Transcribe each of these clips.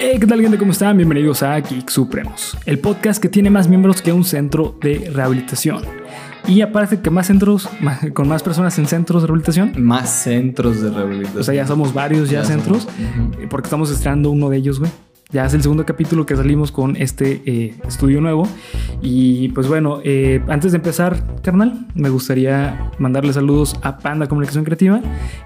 Hey, ¿qué tal gente? ¿Cómo están? Bienvenidos a Geek Supremos, el podcast que tiene más miembros que un centro de rehabilitación. Y aparte que más centros, más- con más personas en centros de rehabilitación. Más centros de rehabilitación. O sea, ya somos varios ya, Ya centros, somos, porque estamos estrenando uno de ellos, güey. Ya es el segundo capítulo que salimos con este eh, estudio nuevo. Y pues bueno, eh, antes de empezar, carnal, me gustaría mandarle saludos a Panda Comunicación Creativa,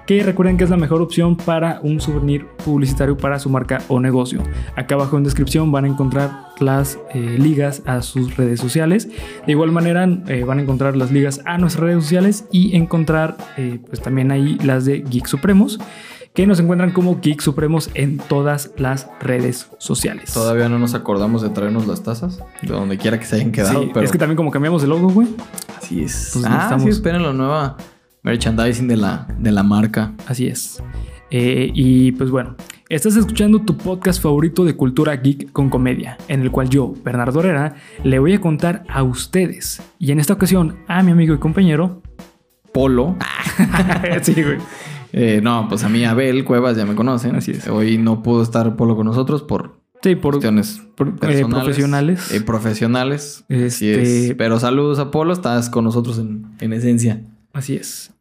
que recuerden que es la mejor opción para un souvenir publicitario para su marca o negocio. Acá abajo en descripción van a encontrar las eh, ligas a sus redes sociales. De igual manera eh, van a encontrar las ligas a nuestras redes sociales y encontrar eh, pues también ahí las de Geek Supremos que nos encuentran como Geek Supremos en todas las redes sociales. Todavía no nos acordamos de traernos las tazas, de donde quiera que se hayan quedado. Sí, pero Es que también como cambiamos el logo, güey. así es. pues ah, necesitamos- sí, esperen la nueva merchandising de la, de la marca. Así es. Eh, y pues bueno, estás escuchando tu podcast favorito de cultura geek con comedia, en el cual yo, Bernardo Herrera, le voy a contar a ustedes, y en esta ocasión a mi amigo y compañero. Polo. sí, güey. Eh, no, pues a mí Abel Cuevas ya me conocen. Así es. Hoy no pudo estar Polo con nosotros por Sí, por, cuestiones por, eh, personales, profesionales. eh, profesionales. Así Este- es. Pero saludos a Polo, estás con nosotros en, en esencia. Así es.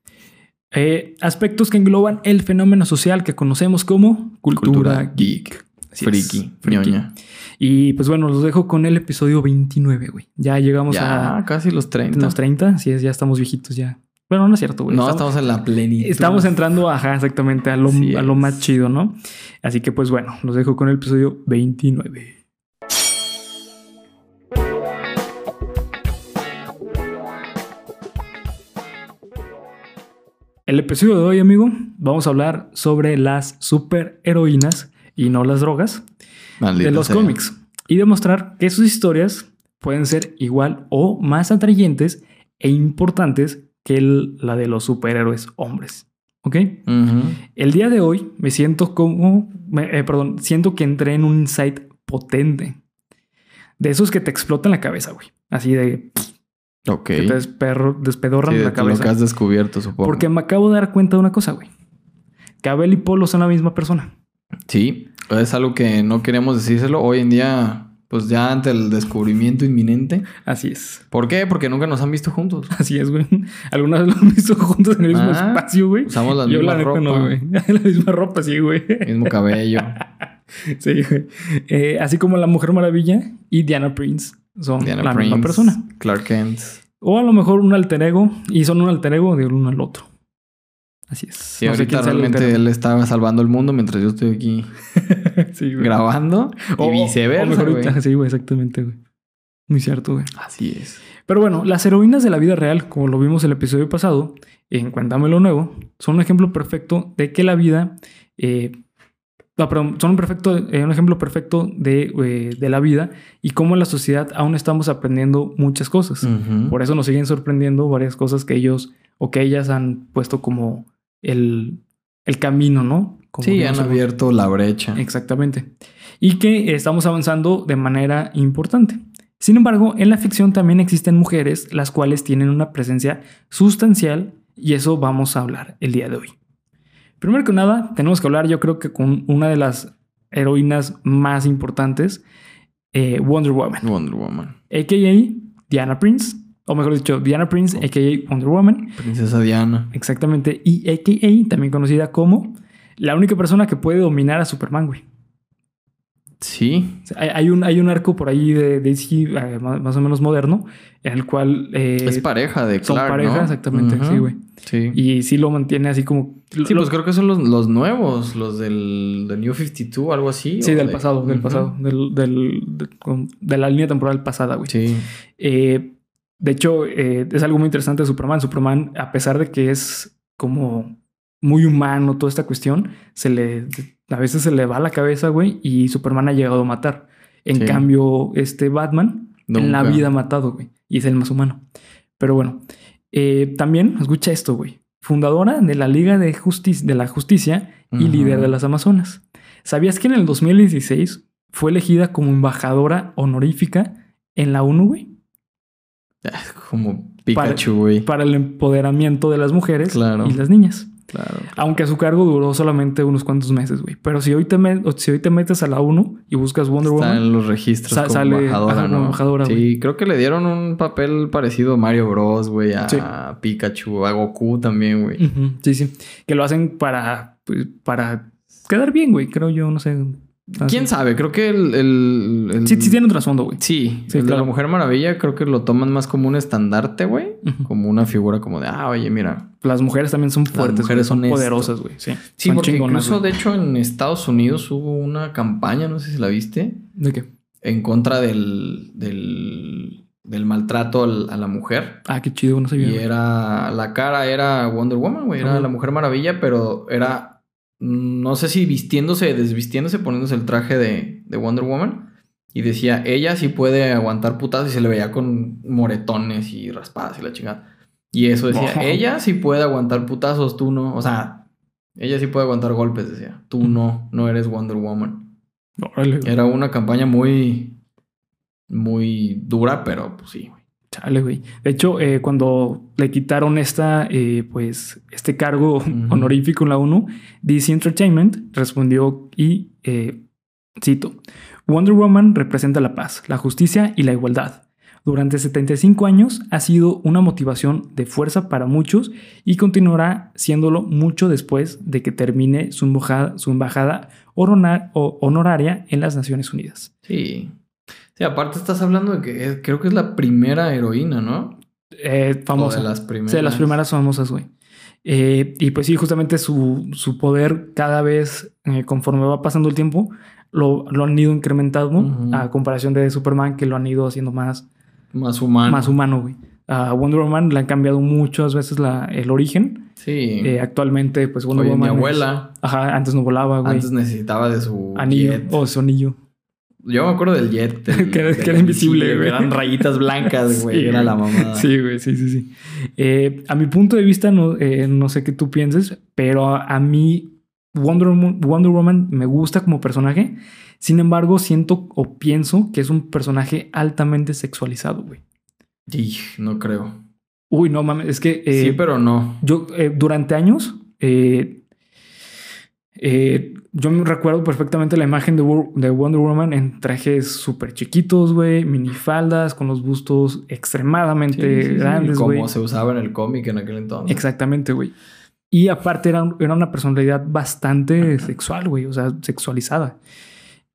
Eh, aspectos que engloban el fenómeno social que conocemos como cultura, Cultura geek. Así Friki, ñoña. Y pues bueno, los dejo con el episodio 29, güey. Ya llegamos Ya, a casi los 30. los 30. Así es, ya estamos viejitos ya. Bueno, no es cierto, güey. no, estamos, en la plenitud. estamos entrando, ajá, exactamente, a lo, a lo más chido, ¿no? Así que pues bueno, los dejo con el episodio 29. El episodio de hoy, amigo, vamos a hablar sobre las superheroínas y no las drogas Maldita de los sea. cómics y demostrar que sus historias pueden ser igual o más atrayentes e importantes que el- la de los superhéroes hombres. ¿Ok? El día de hoy me siento como, eh, perdón, siento que entré en un insight potente. De esos que te explotan la cabeza, güey. Así de Ok. que te desperro- despedorran Sí, de la lo que cabeza. has descubierto, supongo. Porque me acabo de dar cuenta de una cosa, güey. Que Abel y Polo son la misma persona. Sí, es algo que no queremos decírselo. Hoy en día, pues ya ante el descubrimiento inminente. Así es. ¿Por qué? Porque nunca nos han visto juntos. Así es, güey. Alguna vez lo han visto juntos en el mismo Ah, espacio, güey. Usamos la Yo misma la neta ropa, no, güey. La misma ropa, sí, güey. mismo cabello. Sí, güey. Eh, así como la Mujer Maravilla y Diana Prince son Diana la Prince, misma persona. Clark Kent. O a lo mejor un alter ego y son un alter ego de uno al otro. Así es. No sé ahorita realmente él estaba salvando el mundo mientras yo estoy aquí ego. Sí, güey. grabando. O- y viceversa, o mejor güey. ahorita- Sí, güey, exactamente, güey. Muy cierto, güey. Así es. Pero bueno, las heroínas de la vida real, como lo vimos el episodio pasado, en Cuéntame lo Nuevo, son un ejemplo perfecto de que la vida. eh, no, perdón, son un, perfecto, eh, un ejemplo perfecto de, eh, de la vida y cómo en la sociedad aún estamos aprendiendo muchas cosas. Por eso nos siguen sorprendiendo varias cosas que ellos o que ellas han puesto como el, el camino, ¿no? Como Sí, han abierto la brecha. Exactamente. Y que estamos avanzando de manera importante. Sin embargo, en la ficción también existen mujeres las cuales tienen una presencia sustancial y eso vamos a hablar el día de hoy. Primero que nada, tenemos que hablar yo creo que con una de las heroínas más importantes, eh, Wonder Woman, Wonder Woman. a.k.a. Diana Prince, o mejor dicho, Diana Prince, a.k.a. Wonder Woman, Princesa Diana. exactamente, y a.k.a. también conocida como la única persona que puede dominar a Superman, güey. Sí. O sea, Hay, hay un, hay un arco por ahí de DC eh, más, o menos moderno en el cual eh, es pareja de son Clark, pareja, ¿no? exactamente, sí, güey. Sí. Y sí lo mantiene así como... Sí, lo- pues creo que son los, los nuevos, los del de New 52, algo así. sí, del de- pasado, del pasado, del, del- de, de la línea temporal pasada, güey. Sí. Eh, de hecho, eh, es algo muy interesante de Superman. Superman, a pesar de que es como muy humano toda esta cuestión, se le a veces se le va la cabeza, güey, y Superman ha llegado a matar. En Sí. cambio, este Batman en la vida ha matado, güey, y es el más humano. Pero bueno, eh, también escucha esto, güey. Fundadora de la Liga de, Justicia de la Justicia y líder de las Amazonas. ¿Sabías que en el 2016 fue elegida como embajadora honorífica en la ONU, güey? Como Pikachu, güey. para el empoderamiento de las mujeres Claro. y las niñas. Claro. Aunque a su cargo duró solamente unos cuantos meses, güey. Pero si hoy te, si hoy te metes a la 1 y buscas Wonder Está Woman, en los registros Sa- como sale- embajadora, ajá, como ¿no? embajadora, sí, creo que le dieron un papel parecido a Mario Bros, güey, a Sí. Pikachu, a Goku también, güey. Sí, sí. Que lo hacen para, pues, para quedar bien, güey. Creo yo, no sé. ¿Quién sabe? Creo que el... el- el- Sí, sí tiene un trasfondo, güey. Sí, Sí, el de claro. la Mujer Maravilla creo que lo toman más como un estandarte, güey. Como una figura como de, ah, oye, mira. Las mujeres también son fuertes, mujeres güey, son esto. poderosas, güey. Sí, Sí, son porque chingonas, incluso, güey. de hecho, en Estados Unidos hubo una campaña, no sé si la viste, ¿De qué? en contra del, del, del maltrato al- a la mujer. Ah, qué chido, no sabía. Y era, la cara era Wonder Woman, güey, era la Mujer Maravilla, pero era, no sé si vistiéndose, desvistiéndose, poniéndose el traje de, de Wonder Woman. Y decía, ella sí puede aguantar putadas y se le veía con moretones y raspadas y la chingada. Y eso decía, ella sí puede aguantar putazos, tú no. O sea, ella sí puede aguantar golpes, decía. Tú no, no eres Wonder Woman. Órale. Era una campaña muy, muy dura, pero pues sí, güey. Chale, güey. De hecho, eh, cuando le quitaron esta, eh, pues, este cargo honorífico en la ONU, DC Entertainment respondió y eh, cito: Wonder Woman representa la paz, la justicia y la igualdad. Durante 75 años ha sido una motivación de fuerza para muchos y continuará siéndolo mucho después de que termine su embajada, su embajada honora- o- honoraria en las Naciones Unidas. Sí. Sí, aparte estás hablando de que es- creo que es la primera heroína, ¿no? Eh, famosa. O de las primeras. Sí, de las primeras famosas, güey. Eh, y pues sí, justamente su, su poder cada vez, eh, conforme va pasando el tiempo, lo, lo han ido incrementando a comparación de Superman, que lo han ido haciendo más, Más humana. más humano, güey. A Wonder Woman le han cambiado muchas veces la, el origen. Sí. Eh, actualmente, pues Wonder Oye, mi Woman. es- abuela ajá, antes no volaba, güey. antes necesitaba de su Anillo jet. o su anillo. Yo me acuerdo del jet. Que era- del que era invisible, güey. Eran rayitas blancas, güey. Sí, era la mamada. Sí, güey, sí, sí, sí. Eh, a mi punto de vista, no, eh, no sé qué tú pienses, pero a, mí Wonder, Woman- Wonder Woman me gusta como personaje. Sin embargo, siento o pienso que es un personaje altamente sexualizado, güey. No creo. Uy, no mames, es que eh, sí, pero no. yo eh, durante años eh, eh, yo me recuerdo perfectamente la imagen de, Wo- de Wonder Woman en trajes súper chiquitos, güey, minifaldas, con los bustos extremadamente Sí, sí, sí, grandes, güey. Como se usaba en el cómic en aquel entonces. Exactamente, güey. Y aparte era, era una personalidad bastante sexual, güey, o sea, sexualizada.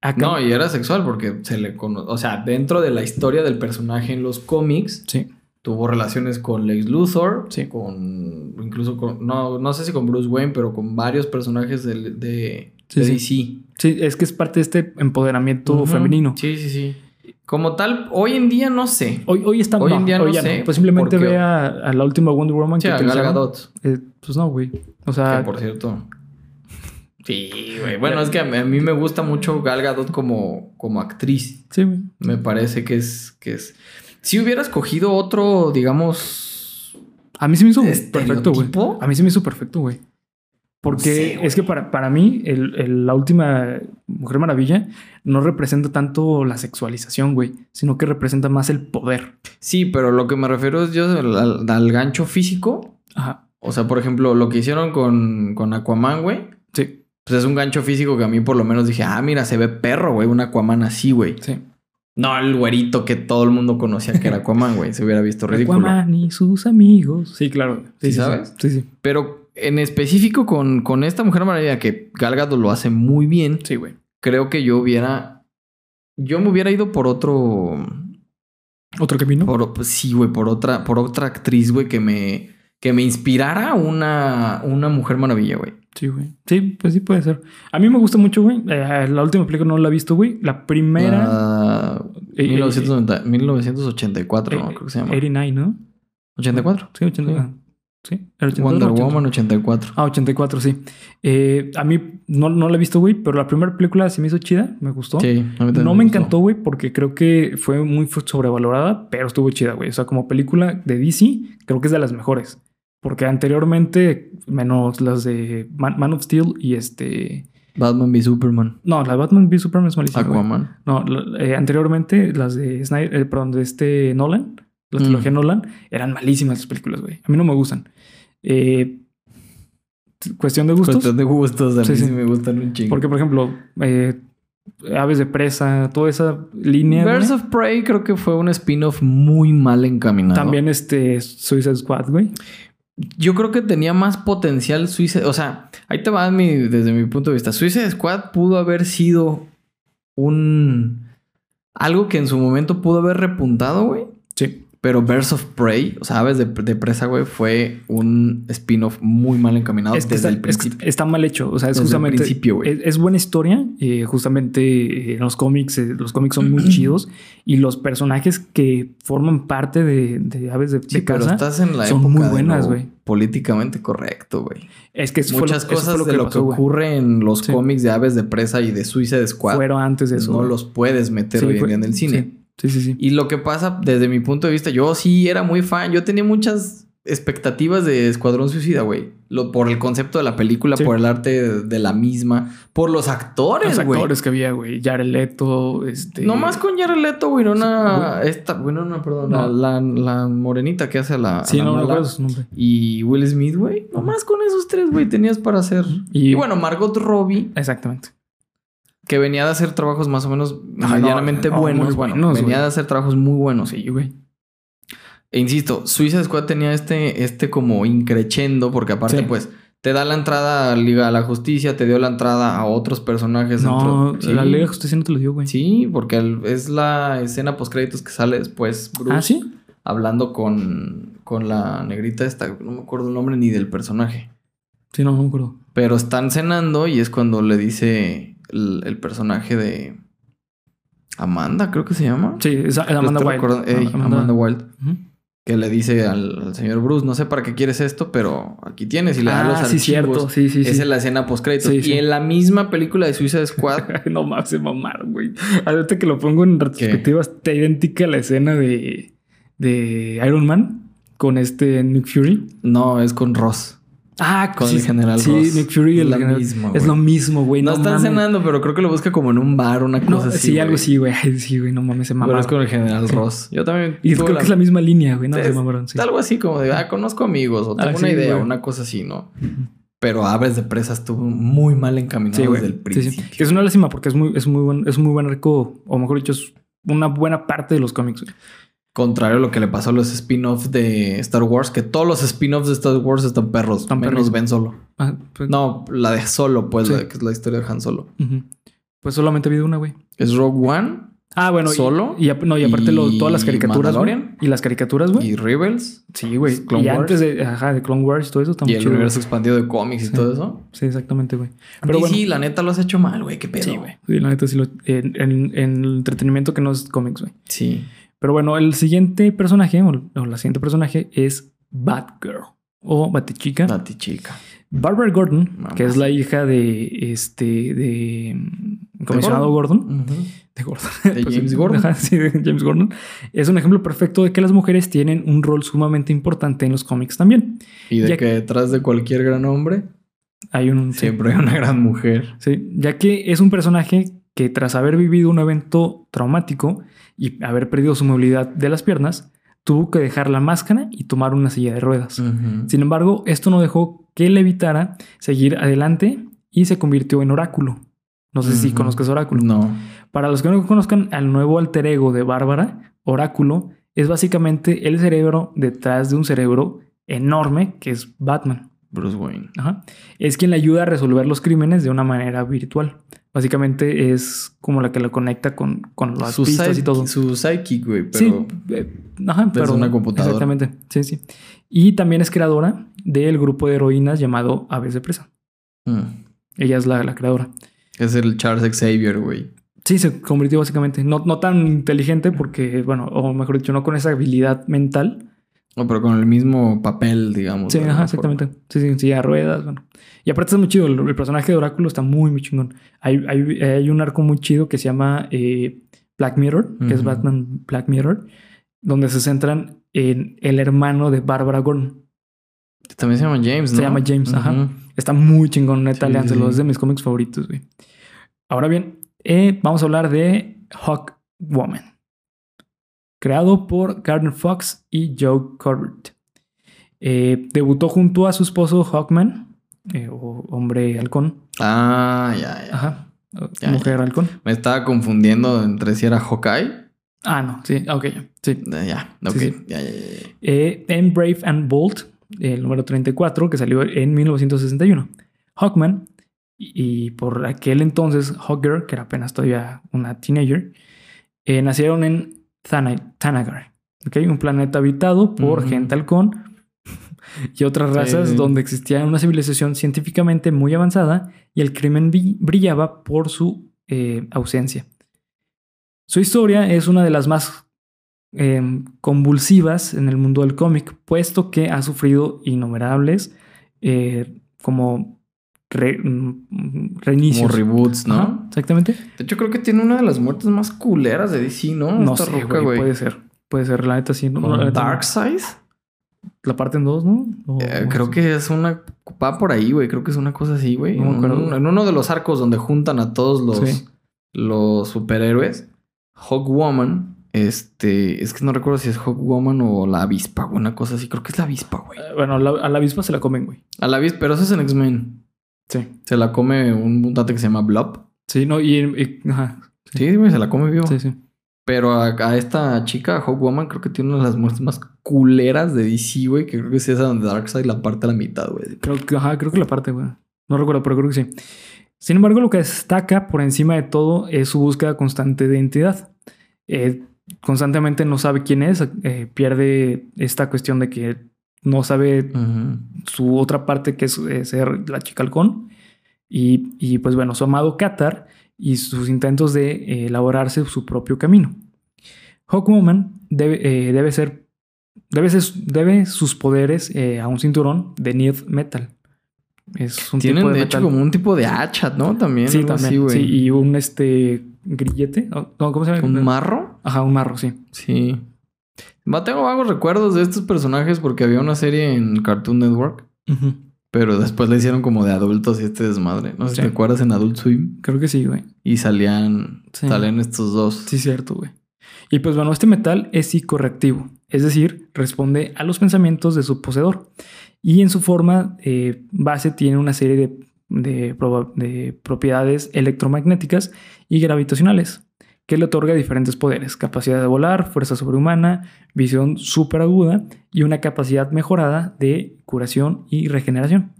Acá- No, y era sexual porque se le conoce. O sea, dentro de la historia del personaje en los cómics, Sí, tuvo relaciones con Lex Luthor, Sí. con. Incluso con. No, no sé si con Bruce Wayne, pero con varios personajes de, de, Sí, de. DC. sí, es que es parte de este empoderamiento femenino. Sí, sí, sí. Como tal, hoy en día no sé. Hoy, hoy está Hoy no, en día no sé, Pues simplemente ve a, a la última Wonder Woman Sí, que a Gal. Gadot. Eh, pues no, güey. O sea, Que por cierto. Sí, güey. Bueno, es que a mí, a mí me gusta mucho Gal Gadot como, como actriz. sí, güey. Me parece que es, que es. Si hubieras cogido otro, digamos. A mí se me hizo perfecto, güey. A mí se me hizo perfecto, güey. Porque sé, es que para, para mí, el- el- la última Mujer Maravilla no representa tanto la sexualización, güey, sino que representa más el poder. Sí, pero lo que me refiero es yo al, al- al gancho físico. Ajá. O sea, por ejemplo, lo que hicieron con, con Aquaman, güey. Sí, Pues es un gancho físico que a mí por lo menos dije, ah, mira, se ve perro, güey, un Aquaman así, güey. sí. No el güerito que todo el mundo conocía que era Aquaman, güey. Se hubiera visto ridículo. Aquaman y sus amigos. Sí, claro. ¿Sí sabes? Sí, sí. Pero en específico con, con esta Mujer Maravilla que Gal Gadot lo hace muy bien, Sí, güey. creo que yo hubiera... Yo me hubiera ido por otro... ¿Otro camino? Por, sí, güey, por otra, por otra actriz, güey, que me, que me inspirara una, una Mujer Maravilla, güey. Sí, güey. Sí, pues sí puede ser. A mí me gusta mucho, güey. Eh, la última película no la he visto, güey. La primera... Eh, 1990 1984, ¿no? eh, Creo que se llama. 89, ¿no? 84. Sí, 80. Sí. ah, Sí, era 82, Wonder 80. Woman 84. Ah, 84, sí. Eh, a mí no, no la he visto, güey, pero la primera película sí me hizo chida, me gustó. Sí, a mí también no me gustó. encantó, güey, porque creo que fue muy sobrevalorada, pero estuvo chida, güey. O sea, como película de DC, creo que es de las mejores. Porque anteriormente, menos las de Man, Man of Steel y este... Batman v Superman. No, la Batman v Superman es malísima, güey. Aquaman. No, eh, anteriormente las de Snyder, eh, perdón, de este Nolan la trilogía Nolan, eran malísimas las películas, güey. A mí no me gustan. Eh, cuestión de gustos. Cuestión de gustos, a mí sí, me gustan un chingo. Porque, por ejemplo, eh, Aves de Presa, toda esa línea. Birds of Prey creo que fue un spin-off muy mal encaminado. También este Suicide Squad, güey. Yo creo que tenía más potencial Suicide... O sea, ahí te va desde mi punto de vista. Suicide Squad pudo haber sido un... Algo que en su momento pudo haber repuntado, güey. Sí. Pero Birds of Prey, o sea, Aves de, Presa, güey, fue un spin-off muy mal encaminado desde está, el principio. está mal hecho. O sea, es justamente. principio, es, es, buena historia. Eh, justamente en los cómics, eh, los cómics son muy chidos. Y los personajes que forman parte de, de Aves de, sí, Casa estás en la son muy buenas, güey. Políticamente correcto, güey. Es que muchas lo, cosas de lo que ocurre en los cómics de Aves de Presa y de Suicide Squad. Fueron antes de eso. No los puedes meter hoy en día en el cine. Sí, sí, sí. Y lo que pasa desde mi punto de vista, yo sí era muy fan, yo tenía muchas expectativas de Escuadrón Suicida, güey. Por el concepto de la película, por el arte de la misma, por los actores, güey. Los actores que había, güey. Jared Leto, este... No más con Jared Leto, güey. Una... Esta... Bueno, no, perdón. La, la, morenita que hace la... Sí, la no, no recuerdo su nombre. Y Will Smith, güey. No más con esos tres, güey. Tenías para hacer... Y, y bueno, Margot Robbie. Exactamente que venía de hacer trabajos más o menos medianamente buenos. bueno, venía de hacer trabajos muy buenos, sí, güey. E insisto, Suiza Squad tenía este, este como increchendo, porque aparte, pues, te da la entrada a Liga a la Justicia, te dio la entrada a otros personajes. No, la Liga de Justicia no te lo dio, güey. Sí, porque es la escena post créditos que sale después, Bruce. ¿Ah, sí? Hablando con, con la negrita esta, no me acuerdo el nombre ni del personaje. Sí, no, no me acuerdo. Pero están cenando y es cuando le dice el, personaje de Amanda, creo que se llama. Sí, es Amanda Wild. Amanda. Wild. Que le dice al, señor Bruce, no sé para qué quieres esto, pero aquí tienes. Y le da los archivos. Sí, cierto. Sí, sí, Esa es la escena post créditos. y en la misma película de Suiza Squad. no más se mamaron, güey. Ahorita que lo pongo en retrospectiva, está idéntica la escena de, de Iron Man con este Nick Fury. No, es con Ross. Ah, con el general sí, Nick Fury es, mismo, es lo mismo, güey. No, están cenando, pero creo que lo busca como en un bar, una cosa así. Sí, algo así, güey. Sí, güey, no mames, se mamaron. Pero es con el general Ross. Yo también. Y creo que es la misma línea, güey, no se mamaron. Sí. Algo así como de, ah, conozco amigos o tengo una idea, una cosa así, ¿no? Pero Aves de Presa estuvo muy mal encaminado desde el principio. Que es una lástima porque es muy, es muy buen, es muy buen arco, o mejor dicho, es una buena parte de los cómics. Güey. Contrario a lo que le pasó a los spin-offs de Star Wars, que todos los spin-offs de Star Wars están perros, están menos Ben Solo. Ah, pues no, la de Solo, pues, que es la historia de Han Solo. Pues solamente ha habido una, güey. ¿Es Rogue One? Ah, bueno. ¿Solo? Y, no, y aparte todas las caricaturas, Y las caricaturas, güey. ¿Y Rebels? Sí, güey. y antes de, ajá, de Clone Wars y todo eso también. Y el universo expandido de cómics y todo eso. Sí, exactamente, güey. Pero sí, la neta lo has hecho mal, güey. Qué pedo. Sí, güey. Sí, la neta sí lo... En, en, en el entretenimiento que no es cómics, güey. Sí. Pero bueno, el siguiente personaje, o la siguiente personaje es Batgirl o Batichica. Batichica. Barbara Gordon, que es la hija de este de comisionado Gordon, de Gordon, de pues, James Gordon, sí, de James Gordon, es un ejemplo perfecto de que las mujeres tienen un rol sumamente importante en los cómics también. Y de que detrás de cualquier gran hombre hay un siempre hay una gran mujer. Sí, ya que es un personaje que tras haber vivido un evento traumático y haber perdido su movilidad de las piernas, tuvo que dejar la máscara y tomar una silla de ruedas. Sin embargo, esto no dejó que le evitara seguir adelante y se convirtió en oráculo. No sé si conozcas oráculo. No. Para los que no conozcan al nuevo alter ego de Bárbara, oráculo es básicamente el cerebro detrás de un cerebro enorme que es Batman. Bruce Wayne. Ajá. Es quien le ayuda a resolver los crímenes de una manera virtual. Básicamente es como la que lo conecta con, con las pistas y todo. Su psychic, güey, pero. Sí, eh, ajá, pero. una computadora. Exactamente. Sí, sí. Y también es creadora del grupo de heroínas llamado Aves de Presa. Mm. Ella es la, la, creadora. Es el Charles Xavier, güey. Sí, se convirtió básicamente. No, no tan inteligente porque, bueno, o mejor dicho, no con esa habilidad mental no, pero con el mismo papel, digamos. Sí, ajá, exactamente. Sí, sí, sí, a ruedas, bueno. Y aparte está muy chido. El, personaje de Oráculo está muy, muy chingón. Hay, hay, hay un arco muy chido que se llama eh, Black Mirror, que es Batman Black Mirror, donde se centran en el hermano de Barbara Gordon. También se llama James, ¿no? Se llama James, ajá. Está muy chingón, neta, sí, Es de mis cómics favoritos, güey. Ahora bien, eh, vamos a hablar de Hawk Woman. Creado por Gardner Fox y Joe Corbett. Eh, debutó junto a su esposo Hawkman, eh, o hombre halcón. Ah, ya, ya. Ajá. Ya, mujer halcón. Me estaba confundiendo entre si era Hawkeye. Ah, no, sí, ok, sí. Eh, Ya, ok. Sí, sí. Ya, ya, ya. Eh, en Brave and Bold, el número 34, que salió en 1961. Hawkman, y, y por aquel entonces Hawker, que era apenas todavía una teenager, nacieron en Thanagar, ¿ok? un planeta habitado por gente halcón y otras razas Sí. donde existía una civilización científicamente muy avanzada y el crimen brillaba por su eh, ausencia. Su historia es una de las más eh, convulsivas en el mundo del cómic, puesto que ha sufrido innumerables eh, como re- mm, reinicios. Como reboots, ¿no? Ajá, exactamente. De hecho, creo que tiene una de las muertes más culeras de DC, ¿no? No Esta sé, ruca, güey, puede ser. Puede ser, la neta sí. no, la no. Darkseid. La parte en dos, ¿no? O- Eh, creo que es una. Va por ahí, güey. Creo que es una cosa así, güey. No en, uno de los arcos donde juntan a todos los, Sí. los superhéroes, Hawkwoman. Este. Es que no recuerdo si es Hawkwoman o la avispa, güey. Una cosa así. Creo que es la avispa, güey. Eh, Bueno, la- a la avispa se la comen, güey. A la avispa, pero eso es en X-Men. Sí. Se la come un mutante que se llama Blob. Sí, no, y, y- ajá. Sí, güey, se la come vivo. Sí, sí. Pero a, a esta chica, a Hawkwoman, creo que tiene una de las muertes más culeras de DC, güey. Que creo que es esa donde Darkseid la parte a la mitad, güey. Creo que, ajá, creo que la parte, güey. No recuerdo, pero creo que sí. Sin embargo, lo que destaca por encima de todo es su búsqueda constante de identidad. Eh, constantemente no sabe quién es, eh, pierde esta cuestión de que no sabe su otra parte que es eh, ser la chica halcón. Y, y, pues bueno, su amado Qatar y sus intentos de eh, elaborarse su propio camino. Hawkwoman debe, eh, debe ser, debe, ser- debe sus poderes eh, a un cinturón de Nith Metal. Es un Tienen, tipo de, de hecho, como un tipo de hacha, ¿no? También. sí, también. así, sí, y un este grillete. No, ¿Cómo se llama? ¿Un marro? Ajá, un marro, sí. Sí. Va, tengo vagos recuerdos de estos personajes porque había una serie en Cartoon Network, pero después la hicieron como de adultos y este desmadre. No sé Sí. si te acuerdas en Adult Swim Creo que sí, güey. y salían, Sí. salían estos dos. Sí, cierto, güey. Y pues bueno, este metal es psicorreactivo, es decir, responde a los pensamientos de su poseedor. Y en su forma eh, base tiene una serie de, de proba- de propiedades electromagnéticas y gravitacionales que le otorga diferentes poderes, capacidad de volar, fuerza sobrehumana, visión superaguda y una capacidad mejorada de curación y regeneración.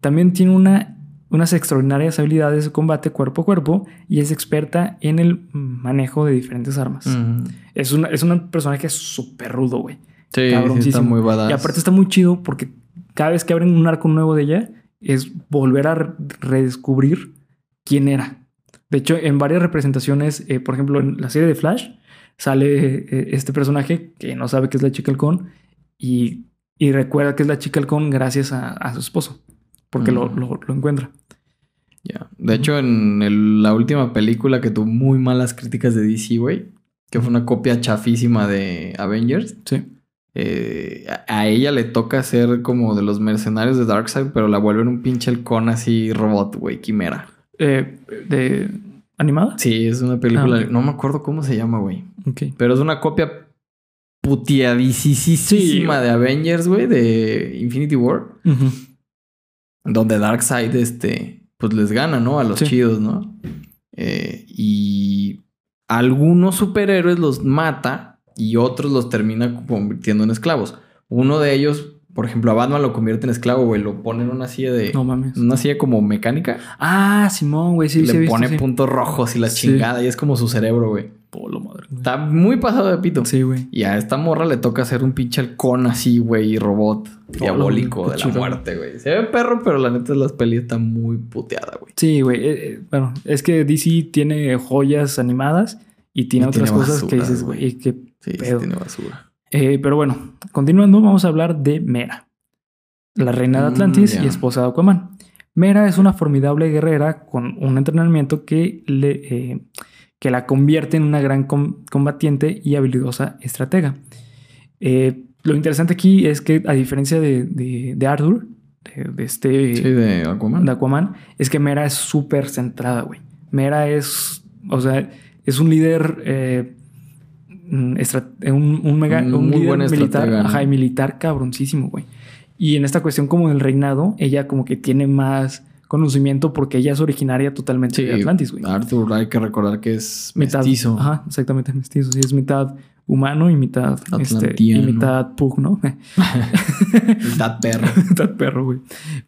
También tiene una, unas extraordinarias habilidades de combate cuerpo a cuerpo y es experta en el manejo de diferentes armas. Ujú. Es, una, es un personaje súper rudo, güey. Sí, sí, está muy badass. Y aparte está muy chido porque cada vez que abren un arco nuevo de ella es volver a re- redescubrir quién era. De hecho, en varias representaciones, eh, por ejemplo, en la serie de Flash, sale eh, este personaje que no sabe que es la chica halcón y, y recuerda que es la chica halcón gracias a, a su esposo, porque lo, Mm. lo- lo encuentra. Ya. De hecho, en el- la última película que tuvo muy malas críticas de DC, güey, que fue una copia chafísima de Avengers, Sí. eh, a ella le toca ser como de los mercenarios de Darkseid, pero la vuelven un pinche halcón así robot, güey, quimera. Eh, ¿De animada? Sí, es una película, Ah, no me acuerdo cómo se llama, güey, pero es una copia putiadísima Sí. de Avengers, güey, de Infinity War, Ujú. donde Darkseid, este, pues les gana, ¿no? A los Sí. chidos, ¿no? Eh, y algunos superhéroes los mata y otros los termina convirtiendo en esclavos. Uno de ellos, por ejemplo, a Batman lo convierte en esclavo, güey. Lo pone en una silla de... No mames. Una silla como mecánica. Ah, Simón, güey, sí, y sí, le visto, pone sí. puntos rojos y la chingada. Y es como su cerebro, güey. Polo, madre. Está muy pasado de pito. Sí, güey. Y a esta morra le toca hacer un pinche halcón así, güey, y robot diabólico qué de la muerte, güey. Se ve perro, pero la neta las pelis está muy puteada, güey. Sí, güey. eh, eh, bueno, es que DC tiene joyas animadas y tiene Y otras tiene cosas que dices, güey. güey, que Sí, sí pedo. tiene basura. Eh, pero bueno, continuando, vamos a hablar de Mera, la reina de Mm, Atlantis y esposa de Aquaman. Mera es una formidable guerrera con un entrenamiento que, le, eh, que la convierte en una gran com- combatiente y habilidosa estratega. Eh, lo interesante aquí es que, a diferencia de, de- de Arthur, de, de este Sí, de Aquaman. de Aquaman, es que Mera es súper centrada, güey. Mera es, o sea, es un líder un, un mega, Un líder militar, militar cabroncísimo, güey. Y en esta cuestión como del reinado, ella como que tiene más conocimiento porque ella es originaria totalmente de Atlantis, güey. Arthur, hay que recordar que es Mitad, mestizo. Ajá, exactamente, mestizo. Sí, es mitad humano y mitad este, y mitad pug, ¿no? Mitad perro. mitad perro, güey.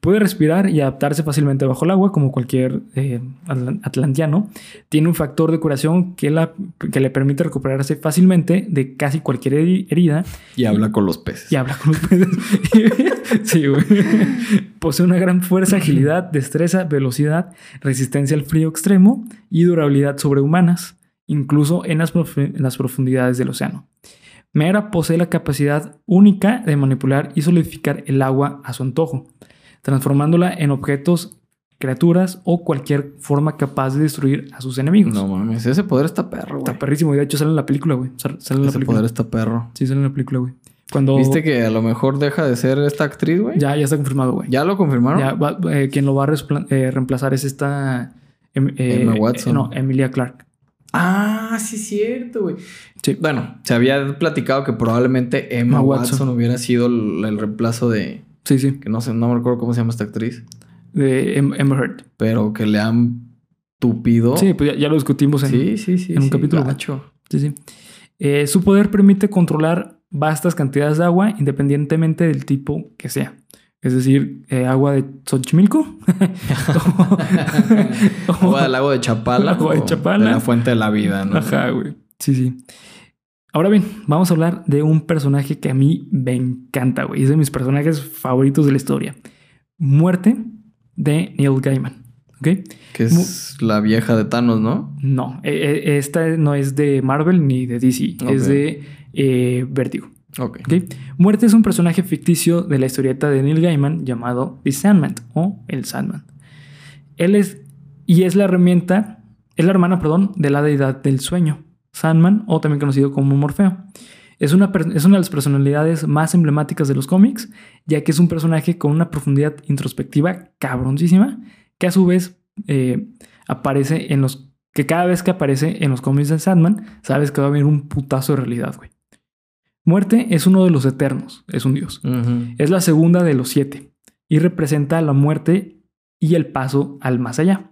Puede respirar y adaptarse fácilmente bajo el agua, como cualquier eh, atl- atlantiano. Tiene un factor de curación que, la, que le permite recuperarse fácilmente de casi cualquier heri- herida Y habla con los peces. y habla con los peces. sí, güey. Posee una gran fuerza, agilidad, destreza, velocidad, resistencia al frío extremo y durabilidad sobrehumanas, incluso en las, profu- en las profundidades del océano. Mera posee la capacidad única de manipular y solidificar el agua a su antojo, transformándola en objetos, criaturas o cualquier forma capaz de destruir a sus enemigos. No mames, ese poder está perro, güey. Está perrísimo y de hecho sale en la película, güey. Sale en la Ese película. poder está perro. Sí, sale en la película, güey. Cuando... ¿Viste que a lo mejor deja de ser esta actriz, güey? Ya, ya está confirmado, güey. ¿Ya lo confirmaron? Ya, va- eh, quien lo va a eh, reemplazar es esta. em- eh, Emma Watson. no, Emilia Clark. Ah, sí, es cierto, güey. Sí. Bueno, se había platicado que probablemente Emma Watson. Watson. hubiera sido el, el reemplazo de. Sí, sí. Que no sé, no me recuerdo cómo se llama esta actriz. De Em- Emma Heard. Pero que le han tupido. Sí, pues ya, ya lo discutimos en. sí, sí, sí. en un sí, capítulo, gacho. Sí, sí. Eh, su poder permite controlar vastas cantidades de agua independientemente del tipo que sea. Es decir, eh, agua de Xochimilco. O- Agua del lago de Chapala. Agua de Chapala. De la fuente de la vida, ¿no? Ajá, güey. Sí, sí. Ahora bien, vamos a hablar de un personaje que a mí me encanta, güey. Es de mis personajes favoritos de la historia. Muerte de Neil Gaiman. ¿Ok? Que es la vieja de Thanos, ¿no? No, eh, eh, esta no es de Marvel ni de DC. Es de eh, Vertigo. Ok. ¿ok? Muerte es un personaje ficticio de la historieta de Neil Gaiman llamado The Sandman o El Sandman. Él es y es la herramienta, es la hermana, perdón, de la deidad del sueño, Sandman o también conocido como Morfeo. Es una, es una de las personalidades más emblemáticas de los cómics, ya que es un personaje con una profundidad introspectiva cabroncísima, que a su vez eh, aparece en los. que cada vez que aparece en los cómics de Sandman, sabes que va a haber un putazo de realidad, güey. Muerte es uno de los eternos, es un dios. Es la segunda de los siete y representa la muerte y el paso al más allá.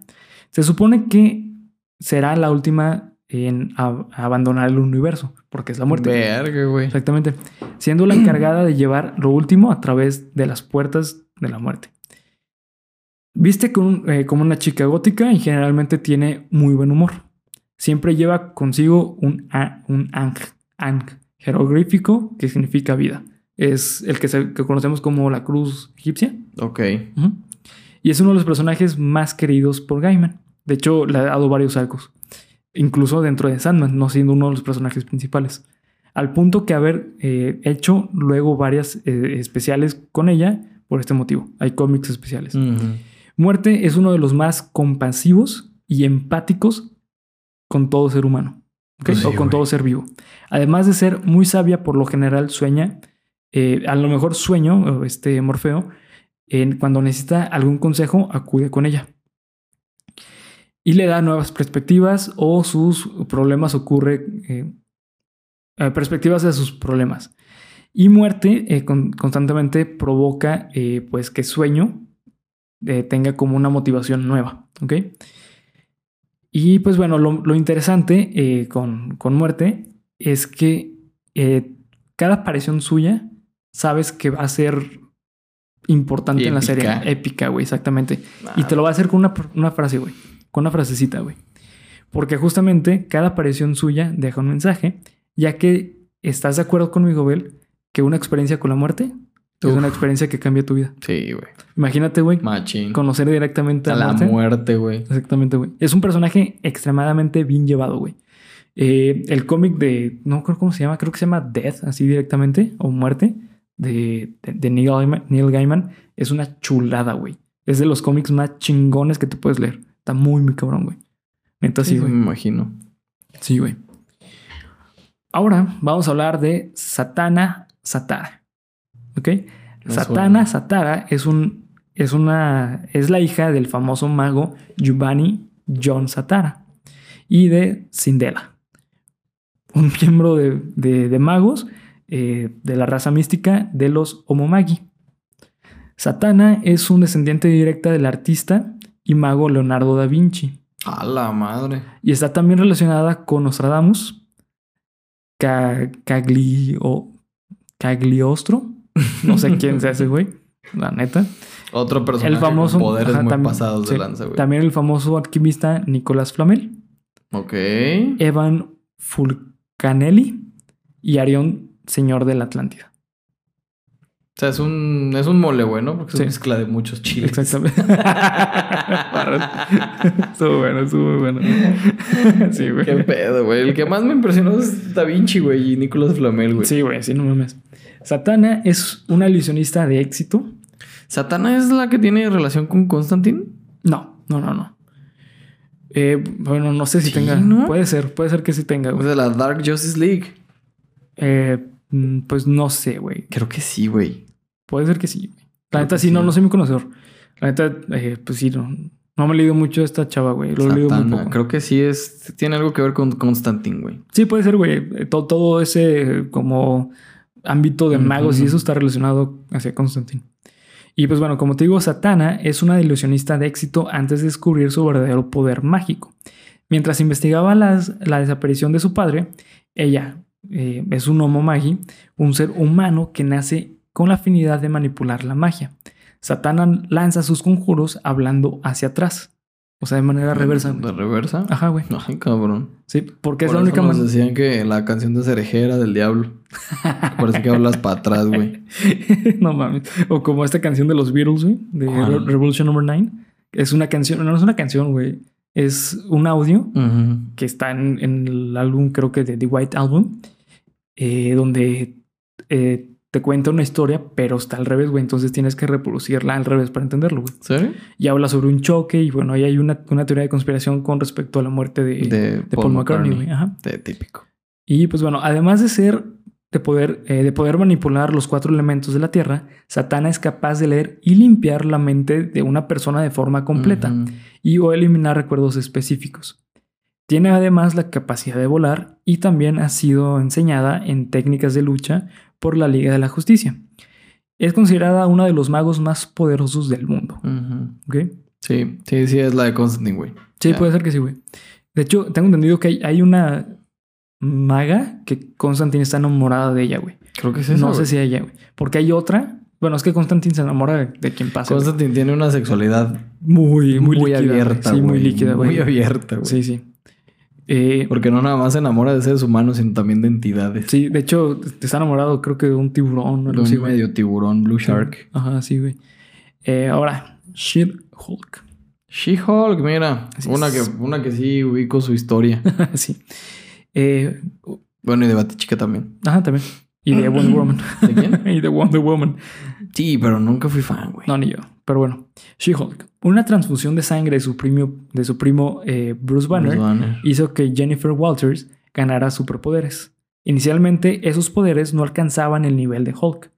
Se supone que será la última en abandonar el universo, porque es la muerte. Verga, güey. Exactamente. Siendo la encargada de llevar lo último a través de las puertas de la muerte. Viste con- eh, como una chica gótica y generalmente tiene muy buen humor. Siempre lleva consigo un, un ang, ang jeroglífico que significa vida. Es el que, se- que conocemos como la cruz egipcia. Ok. Y es uno de los personajes más queridos por Gaiman. De hecho, le ha dado varios arcos. Incluso dentro de Sandman, no siendo uno de los personajes principales. Al punto que haber eh, hecho luego varias eh, especiales con ella por este motivo. Hay cómics especiales. Muerte es uno de los más compasivos y empáticos con todo ser humano. O con güey. todo ser vivo. Además de ser muy sabia, por lo general sueña, eh, a lo mejor sueño, este Morfeo, en- cuando necesita algún consejo, acude con ella. Y le da nuevas perspectivas o sus problemas ocurre, eh, eh, perspectivas de sus problemas. Y muerte con- constantemente provoca pues que sueño tenga como una motivación nueva, ¿ok? Y pues bueno, lo, lo interesante eh, con, con muerte es que eh, cada aparición suya sabes que va a ser importante en la serie. Épica. Épica, güey, exactamente. Y te lo va a hacer con una, una frase, güey. Con una frasecita, güey. Porque justamente cada aparición suya deja un mensaje, ya que estás de acuerdo conmigo, Bel, que una experiencia con la muerte es una experiencia que cambia tu vida. Sí, güey. Imagínate, güey, Machín. conocer directamente A a, la muerte. güey. Exactamente, güey. Es un personaje extremadamente bien llevado, güey. Eh, el cómic de, no creo cómo se llama, creo que se llama Death, así directamente, o Muerte, de, de, de Neil, Gaiman, Neil Gaiman, es una chulada, güey. Es de los cómics más chingones que te puedes leer. Está muy, muy cabrón, güey. Sí, Sí, güey. me imagino. Sí, güey. Ahora vamos a hablar de Satana Satara. ¿Ok? Satana. Satara es un. Es una. Es la hija del famoso mago Giovanni John Satara y de Sindela. un miembro de, de- de magos eh, de la raza mística de los Omomagi. Satana es un descendiente directa del artista y mago Leonardo da Vinci A la madre. y está también relacionada con Nostradamus, Ca- Caglio- Cagliostro, no sé quién sea ese güey, la neta. Otro personaje El famoso con poderes ajá, muy también- pasados sí, de lanza, güey. También el famoso alquimista Nicolás Flamel, Ok. Evan Fulcanelli y Arión, señor de la Atlántida. O sea, es un, es un mole, güey, ¿no? Porque es Sí. una mezcla de muchos chiles. Exactamente. estuvo bueno, estuvo muy bueno. sí, güey. Qué pedo, güey. El que más me impresionó es Da Vinci, güey, y Nicolás Flamel, güey. Sí, güey, sí, no mames. Satana es una ilusionista de éxito. ¿Satana es la que tiene relación con Constantine? No, no, no, no. Eh, bueno, no sé si Sí, tenga. ¿no? Puede ser, puede ser que sí tenga. Es güey. de la Dark Justice League. Eh, mm, pues no sé, güey. Creo que sí, güey. Puede ser que sí. La neta sí, no, no soy muy conocedor. La neta, eh, pues sí, no, no me he leído mucho esta chava, güey. Lo he leído muy poco. Creo que sí es. Tiene algo que ver con Constantine, güey. Sí, puede ser, güey. Eh, Todo, todo ese como ámbito de magos y eso está relacionado hacia Constantine. Y pues bueno, como te digo, Satana es una ilusionista de éxito antes de descubrir su verdadero poder mágico. Mientras investigaba las- la desaparición de su padre, ella eh, es un homo magi, un ser humano que nace con la afinidad de manipular la magia. Satana lanza sus conjuros hablando hacia atrás, o sea, de manera reversa. ¿De reversa? Ajá, güey. Ay, cabrón. Sí, porque es la única manera. decían que la canción de Cereje era del diablo. Parece que hablas para atrás, güey. no mames. O como esta canción de los Beatles, güey, de Revolution Number 9. Es una canción, no, no es una canción, güey. Es un audio que está en, en el álbum, creo que de The White Album, eh, donde eh, te cuenta una historia, pero está al revés, güey. Entonces tienes que reproducirla al revés para entenderlo, güey. ¿Serio? Y habla sobre un choque y bueno, ahí hay una, una teoría de conspiración con respecto a la muerte de, de Paul, McCartney, güey. Ajá. De típico. Y pues bueno, además de ser de poder, eh, de poder manipular los cuatro elementos de la Tierra, Satana es capaz de leer y limpiar la mente de una persona de forma completa y o eliminar recuerdos específicos. Tiene además la capacidad de volar y también ha sido enseñada en técnicas de lucha por la Liga de la Justicia. Es considerada uno de los magos más poderosos del mundo. Sí, sí, sí, es la de Constantine, güey. Sí, puede ser que sí, güey. De hecho, tengo entendido que hay, hay una maga que Constantine está enamorada de ella, güey. Creo que es eso. no sé si ella, güey. Porque hay otra. Bueno, es que Constantine se enamora de, quien pasa. güey. Constantine tiene una sexualidad Muy, muy, líquida, güey. abierta, Sí, muy líquida, güey. Muy abierta, güey. Sí, sí. Eh, Porque no nada más se enamora de seres humanos, sino también de entidades. sí, de hecho, está enamorado, creo que de un tiburón o De algo un así, güey. medio tiburón, Blue Shark. Ajá, sí, güey. Eh, ahora, She-Hulk. She-Hulk, mira. Así Una que, una que sí ubico su historia. sí. Eh, bueno, y de Batichica también. ajá, también. Y de Wonder Woman. ¿De quién? y de Wonder Woman. Sí, pero nunca fui fan, güey. No, ni yo. Pero bueno, She-Hulk. Una transfusión de sangre de su primo, de su primo eh, Bruce Banner Bruce Banner. hizo que Jennifer Walters ganara superpoderes. Inicialmente, esos poderes no alcanzaban el nivel de Hulk,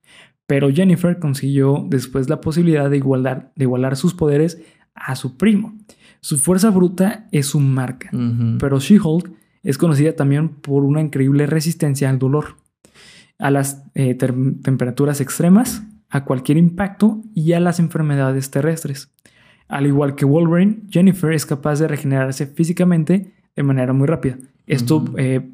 pero Jennifer consiguió después la posibilidad de igualar, de igualar sus poderes a su primo. Su fuerza bruta es su marca, pero She-Hulk es conocida también por una increíble resistencia al dolor, a las eh, temperaturas extremas, a cualquier impacto y a las enfermedades terrestres. Al igual que Wolverine, Jennifer es capaz de regenerarse físicamente de manera muy rápida. Esto eh,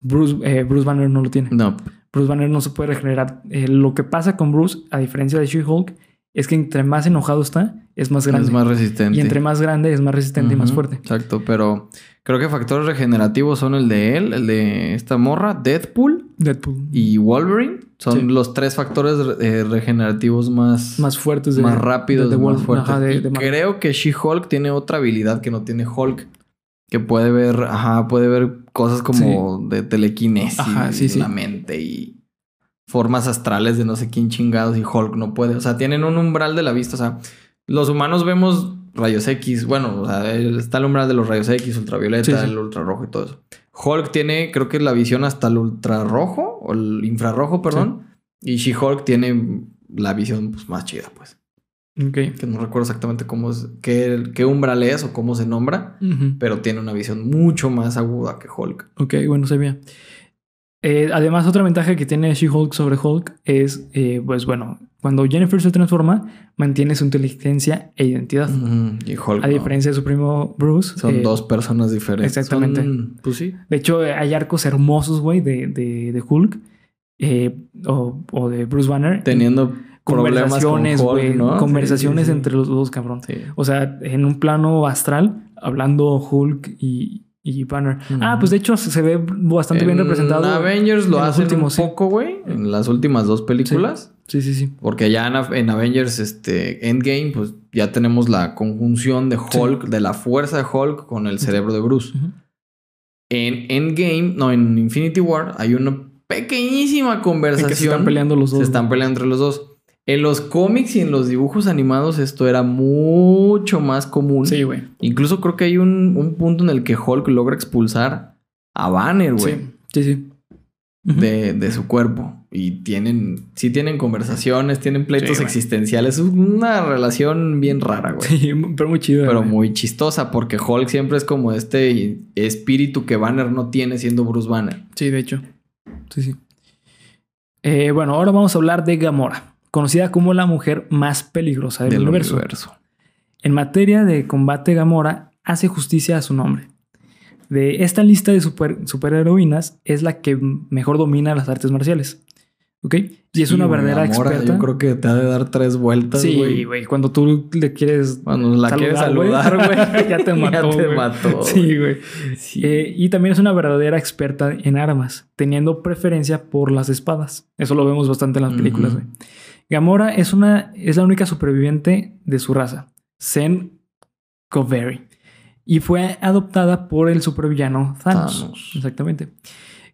Bruce, eh, Bruce Banner no lo tiene. No. Bruce Banner no se puede regenerar. Eh, lo que pasa con Bruce, a diferencia de She-Hulk, es que entre más enojado está, es más grande. Es más resistente. y entre más grande es más resistente y más fuerte. Exacto, pero creo que factores regenerativos son el de él, el de esta morra, Deadpool Deadpool. y Wolverine. Son Sí. los tres factores eh, regenerativos más, más fuertes de más rápidos, de- de más fuertes. ajá, Y creo que She-Hulk tiene otra habilidad que no tiene Hulk. Que puede ver, ajá, puede ver cosas como de telequinesis Ajá, sí, sí. la mente y formas astrales de no sé quién chingados y Hulk no puede. O sea, tienen un umbral de la vista. O sea, los humanos vemos rayos X. Bueno, o sea, está el umbral de los rayos X, ultravioleta, Sí, sí. el ultrarrojo y todo eso. Hulk tiene, creo que la visión hasta el ultrarrojo o el infrarrojo, perdón. Y She-Hulk tiene la visión pues, más chida, pues. Ok. que no recuerdo exactamente cómo es, qué, qué umbral es o cómo se nombra, pero tiene una visión mucho más aguda que Hulk. Ok, bueno, se ve. Eh, además, otra ventaja que tiene She-Hulk sobre Hulk es, eh, pues bueno, cuando Jennifer se transforma, mantiene su inteligencia e identidad. Y Hulk. A no. diferencia de su primo Bruce. Son eh, dos personas diferentes. exactamente. Son- pues sí. De hecho, hay arcos hermosos, güey, de, de, de Hulk o, o de Bruce Banner. Teniendo conversaciones, güey. ¿no? Conversaciones Sí, sí, sí. entre los dos, cabrón. O sea, en un plano astral, hablando Hulk y, y Banner. Ah, pues de hecho se ve bastante bien En representado. Avengers lo en hacen últimos, un poco, güey. En las últimas dos películas. Sí, sí, sí. Porque ya en, Av- en Avengers este, Endgame, pues ya tenemos la conjunción de Hulk, de la fuerza de Hulk con el cerebro de Bruce. En Endgame, no, en Infinity War, hay una pequeñísima En que conversación. se están peleando los dos. Se están peleando entre los dos. En los cómics y en los dibujos animados esto era mucho más común. Sí, güey. Incluso creo que hay un, un punto en el que Hulk logra expulsar a Banner, güey, Sí, sí, sí. De, de su cuerpo. Y tienen, sí tienen conversaciones, tienen pleitos Sí, existenciales. Es una relación bien rara, güey. Sí, pero muy chido. Pero güey. muy chistosa porque Hulk siempre es como este espíritu que Banner no tiene siendo Bruce Banner. Sí, de hecho. Sí, sí. Eh, bueno, ahora vamos a hablar de Gamora, conocida como la mujer más peligrosa del, del universo. universo. En materia de combate, Gamora hace justicia a su nombre. De esta lista de super, superheroínas es la que mejor domina las artes marciales. ¿Ok? Y es Sí, una verdadera Gamora, experta. Yo creo que te ha de dar tres vueltas, sí, güey. Cuando tú le quieres. Cuando la quieres Saludar, saludar, güey. Ya te mató, Ya te güey. mató. Sí, güey. Sí. Eh, y también es una verdadera experta en armas, teniendo preferencia por las espadas. Eso lo vemos bastante en las películas, güey. Gamora es, una, es la única superviviente de su raza, Zen Coveri, y fue adoptada por el supervillano Thanos. Thanos. Exactamente.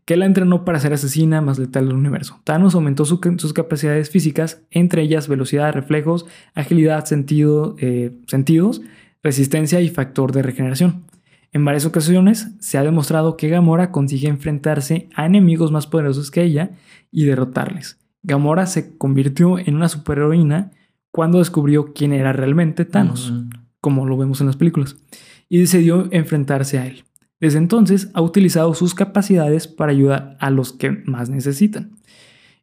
Que la entrenó para ser asesina más letal del universo. Thanos aumentó su- sus capacidades físicas, entre ellas velocidad, reflejos, agilidad, sentido, eh, sentidos, resistencia y factor de regeneración. En varias ocasiones se ha demostrado que Gamora consigue enfrentarse a enemigos más poderosos que ella y derrotarles. Gamora se convirtió en una superheroína cuando descubrió quién era realmente Thanos como lo vemos en las películas, y decidió enfrentarse a él. Desde entonces ha utilizado sus capacidades para ayudar a los que más necesitan.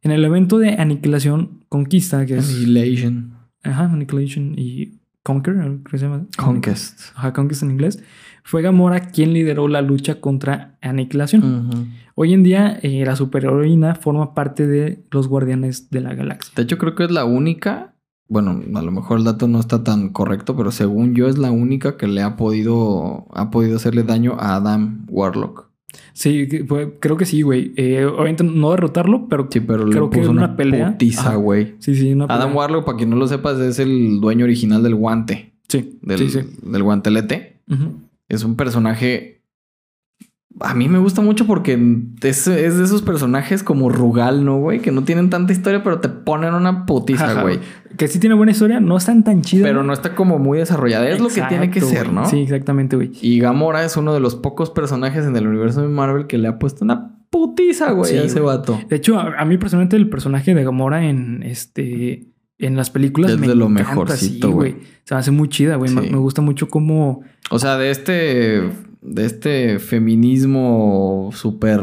En el evento de Aniquilación Conquista, que es Annihilation. ajá, Annihilation y Conquer, que se llama. Conquest. Ajá, Conquest en inglés, fue Gamora quien lideró la lucha contra Aniquilación. Hoy en día, eh, la superheroína forma parte de los Guardianes de la Galaxia. De hecho, creo que es la única. Bueno, a lo mejor el dato no está tan correcto, pero según yo es la única que le ha podido, ha podido hacerle daño a Adam Warlock. Sí, creo que sí, güey. Eh, obviamente no derrotarlo, pero Sí, pero Creo le que en una, una pelea. putiza, güey. sí, sí, una Adam pelea. Warlock, para quien no lo sepas, es el dueño original del guante. Sí, Del, sí, sí. del guantelete. Ujú. Es un personaje. A mí me gusta mucho porque es, es de esos personajes como Rugal, ¿no, güey? Que no tienen tanta historia, pero te ponen una putiza, Ajá. güey. Que sí tiene buena historia, no están tan chidas. Pero no está como muy desarrollada. Es lo que tiene que ser. ¿no? Sí, exactamente, güey. Y Gamora es uno de los pocos personajes en el universo de Marvel que le ha puesto una putiza, güey, Sí, a ese güey. vato. De hecho, a, a mí personalmente el personaje de Gamora en este en las películas Es me de lo encanta, mejorcito, sí, güey. Se me hace muy chida, güey. Me, Sí. me gusta mucho cómo O sea, de este. De este feminismo súper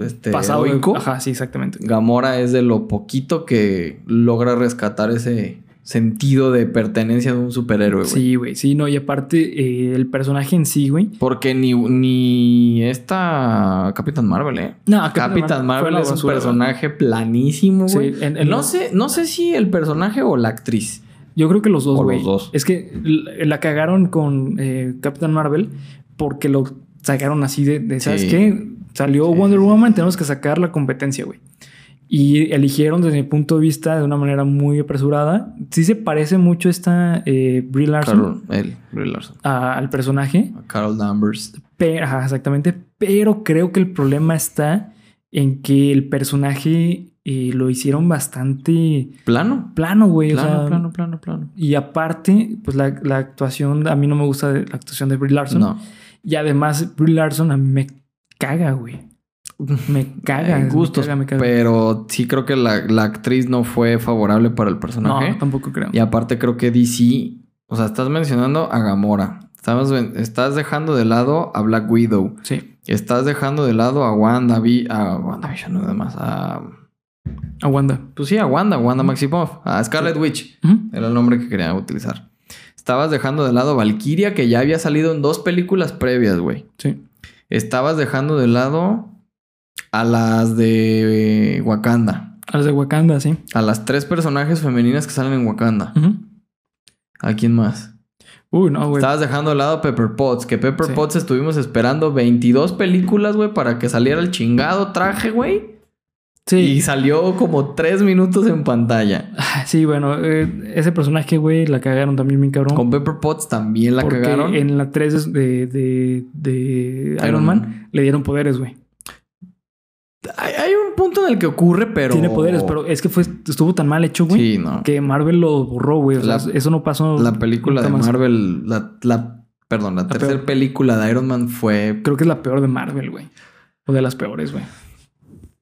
este, pasado. de- heroico, Ajá, sí, exactamente. Gamora es de lo poquito que logra rescatar ese sentido de pertenencia de un superhéroe, güey. Sí, güey. Sí, no, y aparte eh, el personaje en sí, güey. Porque ni, ni esta Capitán Marvel, ¿eh? No, Capitán Marvel es un personaje planísimo, Sí, güey. en- en no, los- sé, no sé si el personaje o la actriz. Yo creo que los dos, güey. los dos. Es que la, cagaron con eh, Captain Marvel porque lo sacaron así de, de, ¿sabes Sí. qué? Salió Sí, Wonder sí, sí. Woman, tenemos que sacar la competencia, güey. Y eligieron desde mi punto de vista de una manera muy apresurada. Sí se parece mucho esta eh, Brie Larson Carol, él, Brie Larson. a- al personaje. A Carol Danvers. Pero, ajá, exactamente. Pero creo que el problema está en que el personaje eh, lo hicieron bastante Plano. plano, güey. o Plano, sea, plano, plano, plano. Y aparte, pues la, la actuación, a mí no me gusta la actuación de Brie Larson. No. Y además, Brie Larson a mí me caga, güey. Me caga. en gustos. Me caga, me caga. Pero sí creo que la, la actriz no fue favorable para el personaje. No, tampoco creo. Y aparte creo que DC, o sea, estás mencionando a Gamora. Estás, estás dejando de lado a Black Widow. Sí. Estás dejando de lado a Wanda, Vi- a WandaVision, no demás, a... A Wanda. Pues sí, a Wanda, Wanda Maximoff, a Scarlet Witch. Era el nombre que quería utilizar. Estabas dejando de lado a Valkyria, que ya había salido en dos películas previas, güey. Sí. Estabas dejando de lado a las de Wakanda. A las de Wakanda, sí. A las tres personajes femeninas que salen en Wakanda. ¿A quién más? Uy, no, güey. Estabas dejando de lado Pepper Potts. Que Pepper Sí. Potts estuvimos esperando 22 películas, güey, para que saliera el chingado traje, güey. Sí. Y salió como tres minutos en pantalla. Ah, Sí, bueno, eh, ese personaje, güey, la cagaron también bien cabrón. Con Pepper Potts también la porque cagaron. en la 3 de, de, de Iron, Iron Man, Man. le dieron poderes, güey. Hay, un punto en el que ocurre, pero. Tiene poderes, pero es que fue, estuvo tan mal hecho, güey, Sí, no. que Marvel lo borró, güey. O sea, La- eso no pasó. La película de más. Marvel, la, la- perdón, la, La tercera película de Iron Man fue, Creo que es la peor de Marvel, güey. O de las peores, güey.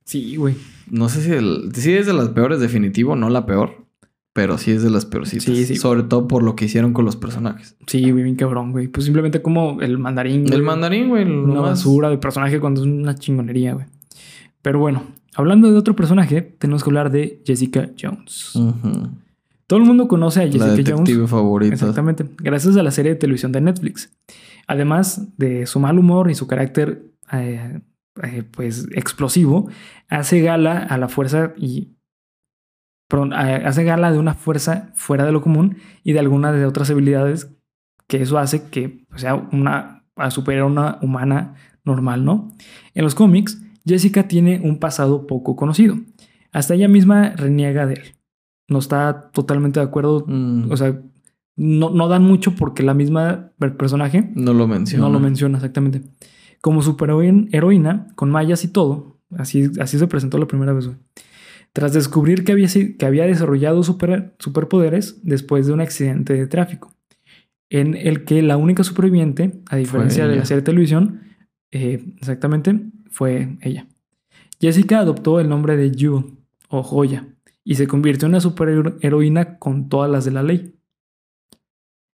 Sí, güey. no sé si, el- sí es de las peores definitivo, no la peor, pero sí es de las peorcitas. Sí, sí. Sobre todo por lo que hicieron con los personajes. Sí, güey, bien cabrón, güey. Pues simplemente como el mandarín. El güey. mandarín, güey, Una más- basura de personaje cuando es una chingonería, güey. Pero bueno, hablando de otro personaje, tenemos que hablar de Jessica Jones. Todo el mundo conoce a La Jessica detective Jones. favorita. Exactamente. Gracias a la serie de televisión de Netflix. Además de su mal humor y su carácter, eh, eh, pues, explosivo, hace gala a la fuerza y... perdón, eh, hace gala de una fuerza fuera de lo común y de algunas de otras habilidades que eso hace que pues, sea una a superar una humana normal, ¿no? En los cómics, Jessica tiene un pasado poco conocido. Hasta ella misma reniega de él. No está totalmente de acuerdo Mm, o sea, no, no dan mucho porque la misma el personaje no lo menciona. no lo menciona exactamente. Como superheroína, heroína, con mallas y todo, así, así se presentó la primera vez. Tras descubrir que había, que había desarrollado super- superpoderes después de un accidente de tráfico, en el que la única superviviente, a diferencia de la serie de televisión, eh, exactamente, fue ella. Jessica adoptó el nombre de Jewel, o Joya, y se convirtió en una superheroína con todas las de la ley.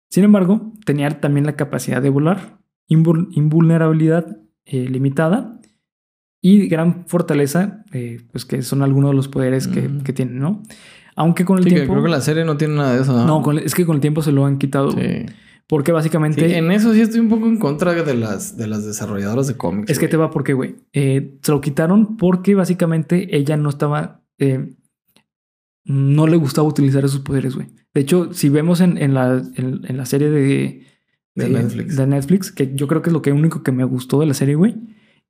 Sin embargo, tenía también la capacidad de volar, invul- invulnerabilidad eh, limitada y gran fortaleza, eh, pues que son algunos de los poderes que, Mm. que tienen, ¿no? Aunque con el Sí, que tiempo... creo que la serie no tiene nada de eso. No, con- es que con el tiempo se lo han quitado. Sí. Porque básicamente... Sí, en eso sí estoy un poco en contra de las, de las desarrolladoras de cómics. Es que te va porque, güey. eh, se lo quitaron porque básicamente ella no estaba. eh, no le gustaba utilizar esos poderes, güey. De hecho, si vemos en, en la, en, en la serie de, De Netflix. de Netflix, que yo creo que es lo que único que me gustó de la serie, güey,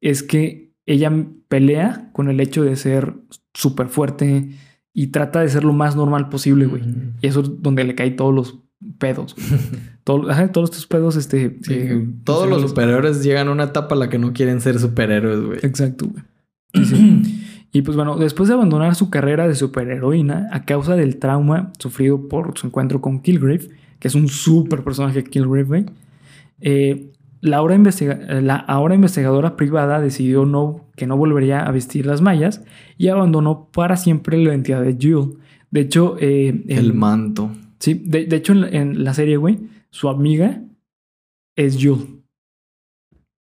es que ella pelea con el hecho de ser súper fuerte y trata de ser lo más normal posible, güey. Y eso es donde le caen todos los pedos. güey. Todo- ajá, todos estos pedos, este. Sí, eh, todos los superhéroes llegan a una etapa en la que no quieren ser superhéroes, güey. Exacto, güey. Sí. Y pues bueno, después de abandonar su carrera de superheroína a causa del trauma sufrido por su encuentro con Kilgrave, que es un súper personaje Kilgrave, güey, eh, la, ahora investiga- la ahora investigadora privada decidió no, que no volvería a vestir las mallas y abandonó para siempre la identidad de Jewel. De hecho, eh, El manto. Sí, de, de hecho en, la- en la serie, güey, su amiga es Jewel.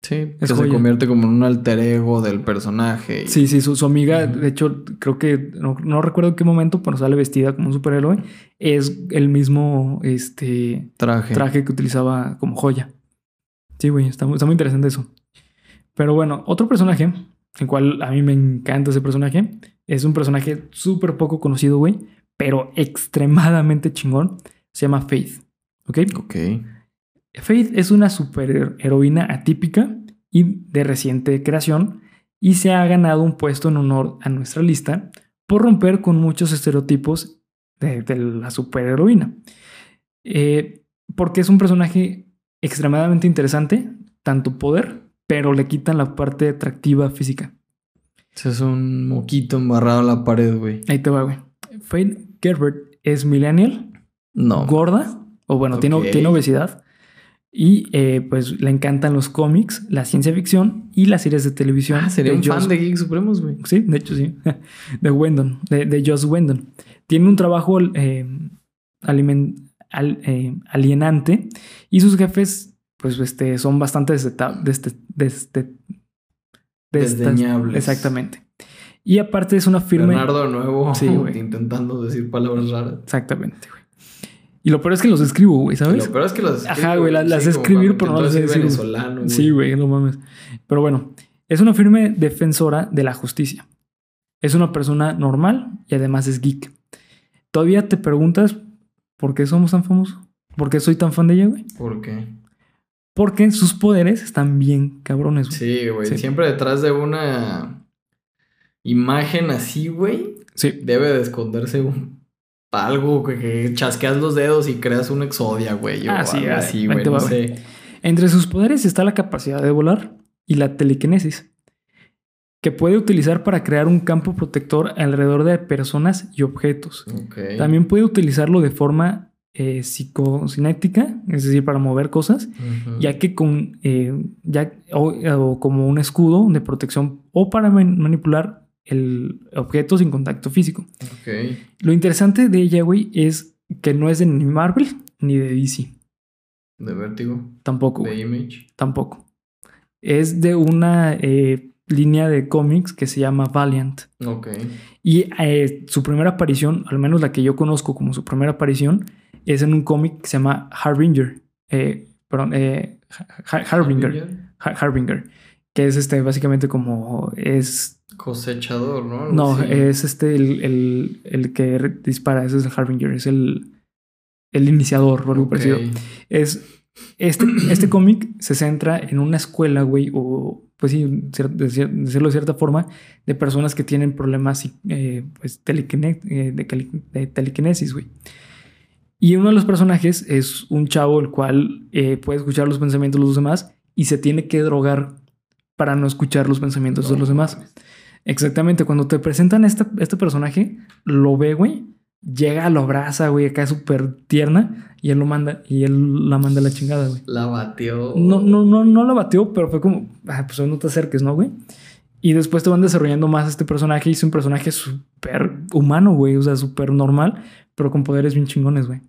Sí, Es que se convierte como en un alter ego del personaje. y- Sí, sí, su, su amiga, de hecho, creo que no, no recuerdo en qué momento, pero sale vestida como un superhéroe. Es el mismo este, Traje. traje que utilizaba como joya. Sí, güey, está, está muy interesante eso. Pero bueno, otro personaje, el cual a mí me encanta ese personaje, es un personaje súper poco conocido, güey, pero extremadamente chingón. Se llama Faith. ¿Ok? Ok. Faith es una superheroína atípica y de reciente creación y se ha ganado un puesto en honor a nuestra lista por romper con muchos estereotipos de, de la superheroína. Eh, porque es un personaje extremadamente interesante, tanto poder, pero le quitan la parte atractiva física. Ese es un moquito embarrado en la pared, güey. Ahí te va, güey. Faith Gerbert es millennial, No. gorda, o bueno, tiene, obesidad. Y eh, pues le encantan los cómics, la ciencia ficción y las series de televisión. Ah, sería un fan de Geek Supremos, güey. Sí, de hecho sí. De Wendon, de, de Joss Wendon. Tiene un trabajo eh, al- eh, alienante y sus jefes, pues, este, son bastante destas- Desdeñables. Exactamente. Y aparte es una firme. Leonardo de nuevo Sí, güey. intentando decir palabras raras. Exactamente, güey. Y lo peor es que los escribo, güey, ¿sabes? Lo peor es que las Ajá, güey, las- las sí, escribir, pero no las decir, venezolano, güey. Sí, güey, no mames. Pero bueno, es una firme defensora de la justicia. Es una persona normal y además es geek. Todavía te preguntas por qué somos tan famosos. ¿Por qué soy tan fan de ella, güey? ¿Por qué? Porque sus poderes están bien cabrones, güey. Sí, güey. Sí. Siempre detrás de una imagen así, güey, Sí. debe de esconderse un algo que, que chasqueas los dedos y creas un exodia, güey. Ah, sí, así, güey. No. Entre sus poderes está la capacidad de volar y la telequinesis, que puede utilizar para crear un campo protector alrededor de personas y objetos. También puede utilizarlo de forma eh, psicocinética, es decir, para mover cosas, ya que con eh, ya, o, o como un escudo de protección o para man- manipular el objeto sin contacto físico. Lo interesante de ella, güey, es que no es de ni Marvel ni de DC. De vértigo. Tampoco, De image. tampoco. Es de una eh, línea de cómics que se llama Valiant. Ok. Y eh, su primera aparición, al menos la que yo conozco como su primera aparición, es en un cómic que se llama Harbinger. Eh, perdón, eh, Ha- Ha- Harbinger. Ha- Harbinger. Que es este, básicamente como es. Cosechador, ¿no? Algo No, así. es este el, el- el que dispara. Ese es el Harbinger. Es el, el iniciador o algo Ok. parecido. Es. Este, este cómic se centra en una escuela, güey, o pues sí, decirlo de cierta forma, de personas que tienen problemas eh, pues, eh, de, telequinesis, güey. Y uno de los personajes es un chavo el cual eh, puede escuchar los pensamientos de los demás y se tiene que drogar para no escuchar los pensamientos de los demás. Exactamente, cuando te presentan este, este personaje, lo ve, güey, llega, lo abraza, güey, acá súper tierna y él lo manda y él la manda a la chingada, güey. La batió. No, no, no, no la batió, pero fue como, ah, pues no te acerques, ¿no, güey? Y después te van desarrollando más este personaje y es un personaje súper humano, güey, o sea, súper normal, pero con poderes bien chingones, güey.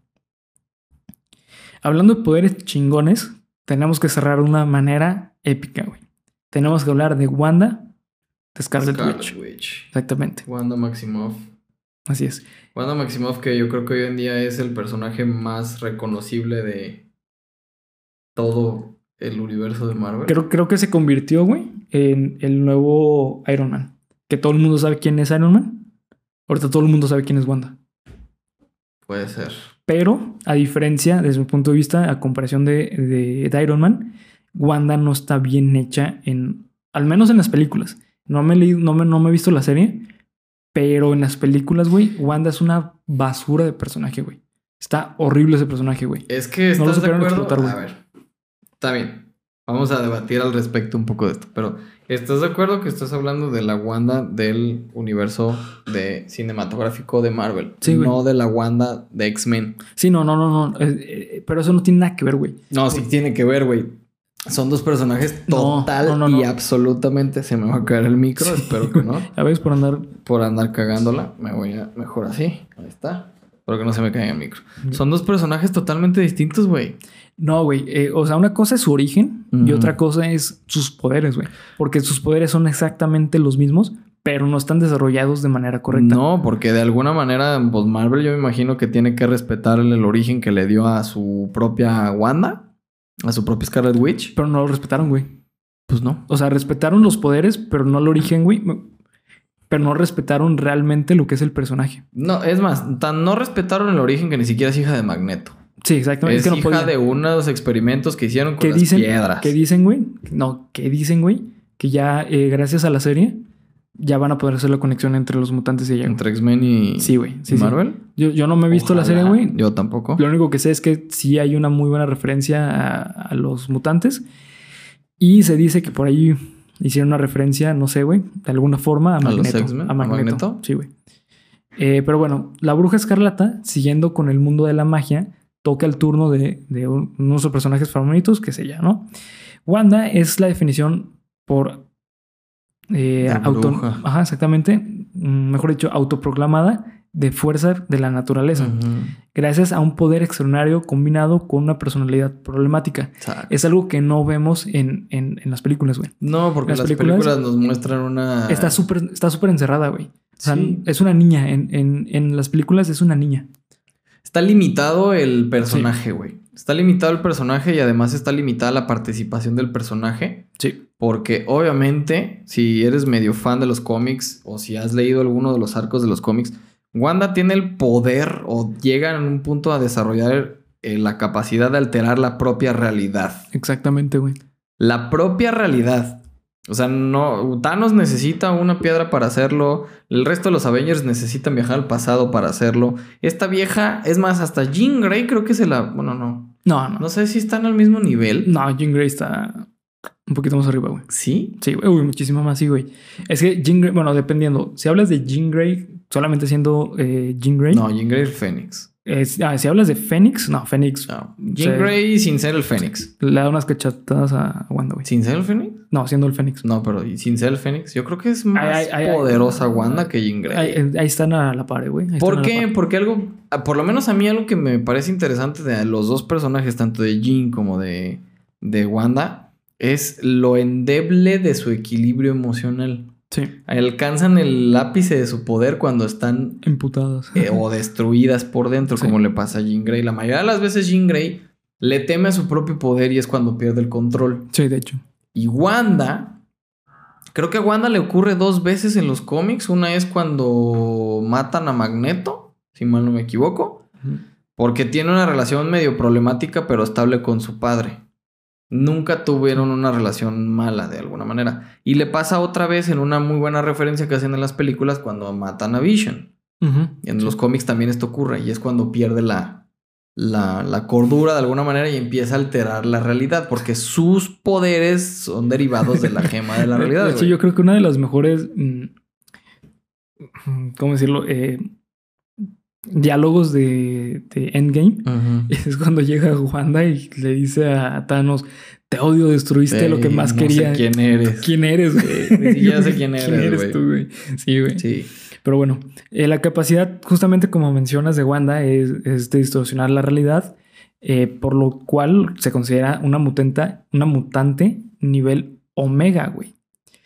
Hablando de poderes chingones, tenemos que cerrar de una manera épica, güey. Tenemos que hablar de Wanda, de Scarlet, Scarlet Witch. Witch. Exactamente, Wanda Maximoff. así es. Wanda Maximoff, que yo creo que hoy en día es el personaje más reconocible de todo el universo de Marvel. Creo, creo que se convirtió, güey, en el nuevo Iron Man. Que todo el mundo sabe quién es Iron Man. Ahorita todo el mundo sabe quién es Wanda. Puede ser. Pero, a diferencia, desde mi punto de vista, a comparación de, de- de Iron Man, Wanda no está bien hecha en. Al menos en las películas. No me he leído, no me, no me he visto la serie. Pero en las películas, güey, Wanda es una basura de personaje, güey. Está horrible ese personaje, güey. Es que No lo de acuerdo. explotar, a ver. Está bien. Vamos a debatir al respecto un poco de esto. Pero, ¿estás de acuerdo que estás hablando de la Wanda del universo de cinematográfico de Marvel? Sí, güey. No de la Wanda de X-Men. Sí, no, no, no, no. eh, eh, pero eso no tiene nada que ver, güey. No, sí tiene que ver, güey. Son dos personajes total no, no, no. y absolutamente. Se me va a caer el micro, espero que no. A veces por andar. Por andar cagándola, me voy a mejor así. Ahí está. Espero que no se me caiga el micro. Son dos personajes totalmente distintos, güey. No, güey. eh, o sea, una cosa es su origen y otra cosa es sus poderes, güey. Porque sus poderes son exactamente los mismos, pero no están desarrollados de manera correcta. No, porque de alguna manera, pues Marvel yo me imagino que tiene que respetar el, el origen que le dio a su propia Wanda, a su propia Scarlet Witch. Pero no lo respetaron, güey. Pues no. O sea, respetaron los poderes, pero no el origen, güey. Pero no respetaron realmente lo que es el personaje. No, es más, tan no respetaron el origen que ni siquiera es hija de Magneto. Sí, exactamente. Es, que no hija de unos experimentos que hicieron con ¿Qué las dicen? piedras. ¿Qué dicen, güey? No, ¿qué dicen, güey? Que ya, eh, gracias a la serie, ya van a poder hacer la conexión entre los mutantes y ella. Entre X-Men y, Sí, güey. Sí, y sí. Marvel. Yo, yo no me he visto la serie, güey. Yo tampoco. Lo único que sé es que sí hay una muy buena referencia a, a los mutantes. Y se dice que por ahí hicieron una referencia, no sé, güey, de alguna forma a los Magneto. A ¿A Magneto. Magneto? Sí, güey. Eh, pero bueno, la bruja escarlata, siguiendo con el mundo de la magia, toca el turno de, de un- uno de sus personajes favoritos, que es ella, ¿no? Wanda es la definición por eh, auto, ajá, exactamente, mm, mejor dicho, autoproclamada de fuerza de la naturaleza, gracias a un poder extraordinario combinado con una personalidad problemática. Exacto. Es algo que no vemos en, en- en las películas, güey. No, porque las las, películas- películas, nos muestran una. Está súper está súper encerrada, güey. O sea, Sí. es una niña. En, en- en las películas es una niña. Está limitado el personaje, güey. Está limitado el personaje y además está limitada la participación del personaje. Sí. Porque obviamente, si eres medio fan de los cómics o si has leído alguno de los arcos de los cómics, Wanda tiene el poder o llega en un punto a desarrollar eh, la capacidad de alterar la propia realidad. Exactamente, güey. La propia realidad. O sea, no. Thanos necesita una piedra para hacerlo. El resto de los Avengers necesitan viajar al pasado para hacerlo. Esta vieja, es más, hasta Jean Grey creo que se la. Bueno, no. No, no. No sé si están al mismo nivel. No, Jean Grey está un poquito más arriba, güey. Sí. Sí, güey. Uy, muchísimo más, sí, güey. Es que Jean Grey, bueno, dependiendo. Si hablas de Jean Grey solamente siendo eh, Jean Grey. No, Jean Grey es Fénix. Es- ah, si hablas de Fénix, no, Fénix No. Jean Grey sin ser el Fénix. le da unas cachatadas a Wanda, güey. ¿Sin ser el Fénix? No, siendo el Fénix. No, pero ¿y sin ser el Fénix. Yo creo que es más Ay, ay, ay, poderosa ay. Wanda que Jean Grey. Ahí, ahí están a la par, güey. Ahí ¿Por qué? Porque algo, ah, por lo menos a mí algo que me parece interesante de los dos personajes, tanto de Jean como de, de Wanda, es lo endeble de su equilibrio emocional. Sí, Alcanzan el ápice de su poder cuando están imputadas. eh, o destruidas por dentro, Sí. como le pasa a Jean Grey. La mayoría de las veces Jean Grey le teme a su propio poder y es cuando pierde el control. Sí, de hecho. Y Wanda, creo que a Wanda le ocurre dos veces en los cómics. Una es cuando matan a Magneto, si mal no me equivoco, porque tiene una relación medio problemática pero estable con su padre. Nunca tuvieron una relación mala de alguna manera. Y le pasa otra vez en una muy buena referencia que hacen en las películas cuando matan a Vision. En los cómics también esto ocurre y es cuando pierde la, la, la cordura de alguna manera y empieza a alterar la realidad porque sus poderes son derivados de la gema de la realidad. De hecho, yo creo que una de las mejores. mm, ¿Cómo decirlo? Eh, diálogos de, de Endgame es cuando llega Wanda y le dice a Thanos: Te odio, destruiste lo que más no quería. sé quién eres. ¿Quién eres, güey? Sí, ni siquiera sé quién eres, güey. tú, güey? Sí, güey. Sí. Pero bueno, eh, la capacidad, justamente como mencionas, de Wanda es, es de distorsionar la realidad, eh, por lo cual se considera una mutante, una mutante nivel Omega, güey.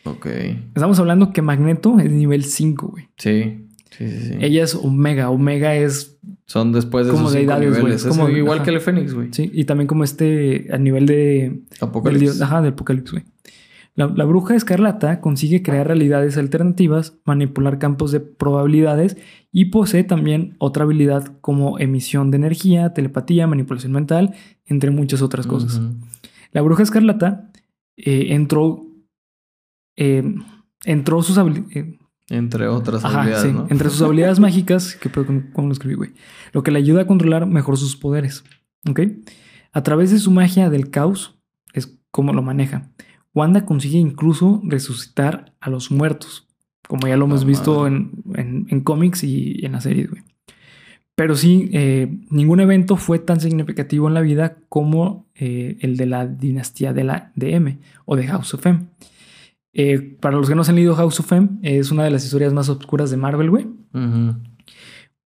Ok. Estamos hablando que Magneto es nivel 5, güey. Sí. Sí, sí, sí. Ella es Omega. Omega es, Son después de como deidades, güey. Es Como- igual ajá. que el Fénix, güey. sí, y también como este, a nivel de... Apocalipsis. dios- ajá, del Apocalipsis, güey. La, la bruja escarlata consigue crear realidades alternativas, manipular campos de probabilidades y posee también otra habilidad como emisión de energía, telepatía, manipulación mental, entre muchas otras cosas. La bruja escarlata eh, entró. eh, entró sus habilidades. Entre otras Ajá, habilidades, sí. ¿no? Entre sus habilidades mágicas, que puedo, ¿cómo lo escribí, güey? Lo que le ayuda a controlar mejor sus poderes. ¿Ok? A través de su magia del caos, es como lo maneja. Wanda consigue incluso resucitar a los muertos, como ya lo hemos visto en, en- en cómics y en la serie, güey. Pero sí, eh, ningún evento fue tan significativo en la vida como eh, el de la dinastía de la de M o de House of M. Eh, para los que no se han leído House of M, es una de las historias más oscuras de Marvel, güey.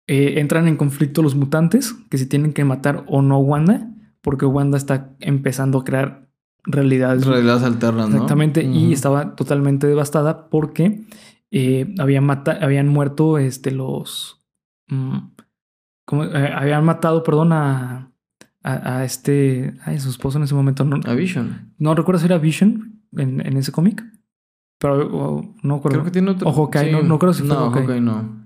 Eh, entran en conflicto los mutantes, que si tienen que matar o no Wanda, porque Wanda está empezando a crear realidades. Realidades alternas, ¿no? Exactamente, y estaba totalmente devastada porque eh, habían, mata- habían muerto este, los... mm, habían matado, perdón, a, a, a este... Ay, su esposo en ese momento. No, A Vision. no recuerdo si era Vision en, en ese cómic, pero o- no recuerdo. Creo que tiene otro. O Hawkeye, no- no creo si fue No, Hawkeye. Hawkeye no.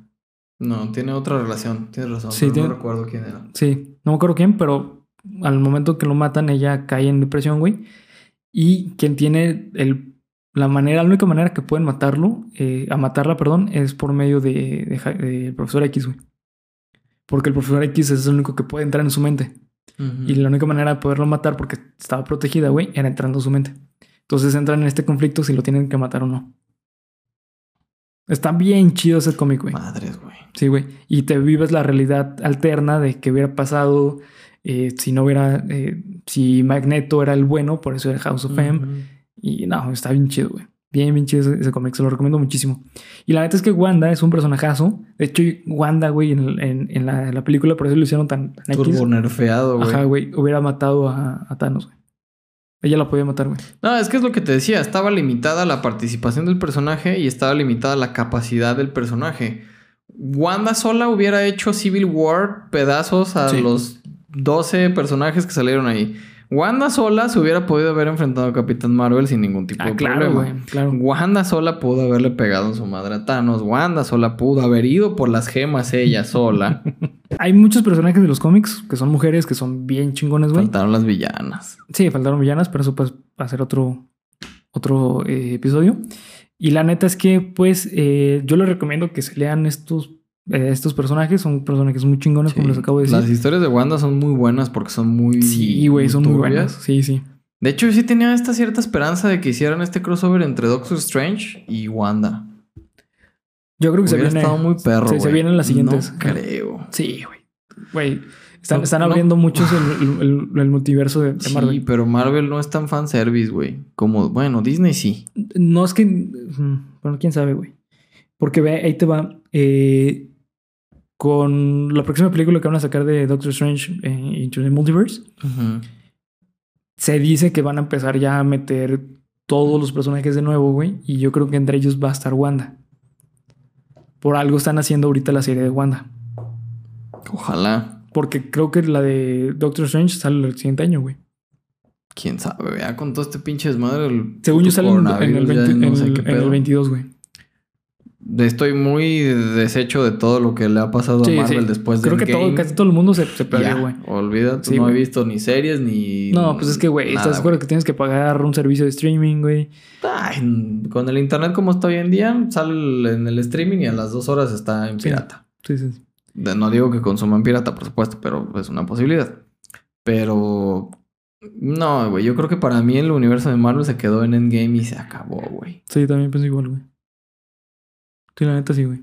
No, tiene otra relación. Tienes razón. Sí, pero tiene- No recuerdo quién era. Sí, no me acuerdo quién, pero al momento que lo matan, ella cae en depresión, güey. Y quien tiene el, la manera, la única manera que pueden matarlo, eh, a matarla, perdón, es por medio de, de Ja- del profesor X, güey. Porque el profesor X es el único que puede entrar en su mente. Ujú. Y la única manera de poderlo matar, porque estaba protegida, güey, era entrando en su mente. Entonces entran en este conflicto si lo tienen que matar o no. Está bien chido ese cómic, güey. Madres, güey. Sí, güey. Y te vives la realidad alterna de que hubiera pasado Eh, si no hubiera, eh, si Magneto era el bueno, por eso era House of M. Ujú. Y no, está bien chido, güey. Bien, bien chido ese, ese cómic, se lo recomiendo muchísimo. Y la neta es que Wanda es un personajazo. De hecho, Wanda, güey, en, en- en la, en la película, por eso lo hicieron tan, tan. Turbo nerfeado, güey. Ajá, güey, hubiera matado a, a Thanos, güey. Ella la podía matar, güey. No, es que es lo que te decía. Estaba limitada la participación del personaje y estaba limitada la capacidad del personaje. Wanda sola hubiera hecho Civil War pedazos a Sí. los 12 personajes que salieron ahí. Wanda sola se hubiera podido haber enfrentado a Capitán Marvel sin ningún tipo Ah, de claro, problema. güey, claro. Wanda sola pudo haberle pegado en su madre a Thanos. Wanda sola pudo haber ido por las gemas ella sola. Hay muchos personajes de los cómics que son mujeres que son bien chingones, güey. Faltaron las villanas. Sí, faltaron villanas, pero eso pues va a ser otro, otro eh, episodio. Y la neta es que, pues, eh, yo les recomiendo que se lean estos, eh, estos personajes. Son personajes muy chingones, como Sí. les acabo de Las decir. historias de Wanda son muy buenas porque son muy. Sí, güey, son muy buenas. Sí, sí. De hecho, yo sí tenía esta cierta esperanza de que hicieran este crossover entre Doctor Strange y Wanda. Yo creo que se viene. estado muy perro, se, se vienen las siguientes. No creo. Sí, güey. Güey. Están, No, están no. abriendo muchos el, el- multiverso de, Sí, Marvel. pero Marvel no es tan fanservice, güey. Como, bueno, Disney sí. No es que. mm, Bueno, quién sabe, güey. Porque ve, ahí te va. eh, con la próxima película que van a sacar de Doctor Strange eh, Into the Multiverse, se dice que van a empezar ya a meter todos los personajes de nuevo, güey. Y yo creo que entre ellos va a estar Wanda. Por algo están haciendo ahorita la serie de Wanda. Ojalá. Porque creo que la de Doctor Strange sale el siguiente año, güey. Quién sabe, vea con todo este pinche desmadre. el Según yo sale en, el, ya 20 no en el- qué en el pedo. 22, güey. Estoy muy deshecho de todo lo que le ha pasado Sí, a Marvel sí. después de Creo que todo, casi todo el mundo se, se perdió, güey. olvídate, Sí, no he visto ni series ni. No, pues es que, güey, ¿estás de acuerdo que tienes que pagar un servicio de streaming, güey? Con el internet como está hoy en día, sale en el streaming y a las dos horas está en pirata. Sí, sí. No digo que consuman pirata, por supuesto, pero es una posibilidad. Pero no, güey, yo creo que para mí el universo de Marvel se quedó en Endgame y se acabó, güey. Sí, también pienso igual, güey. Sí, la neta sí, güey.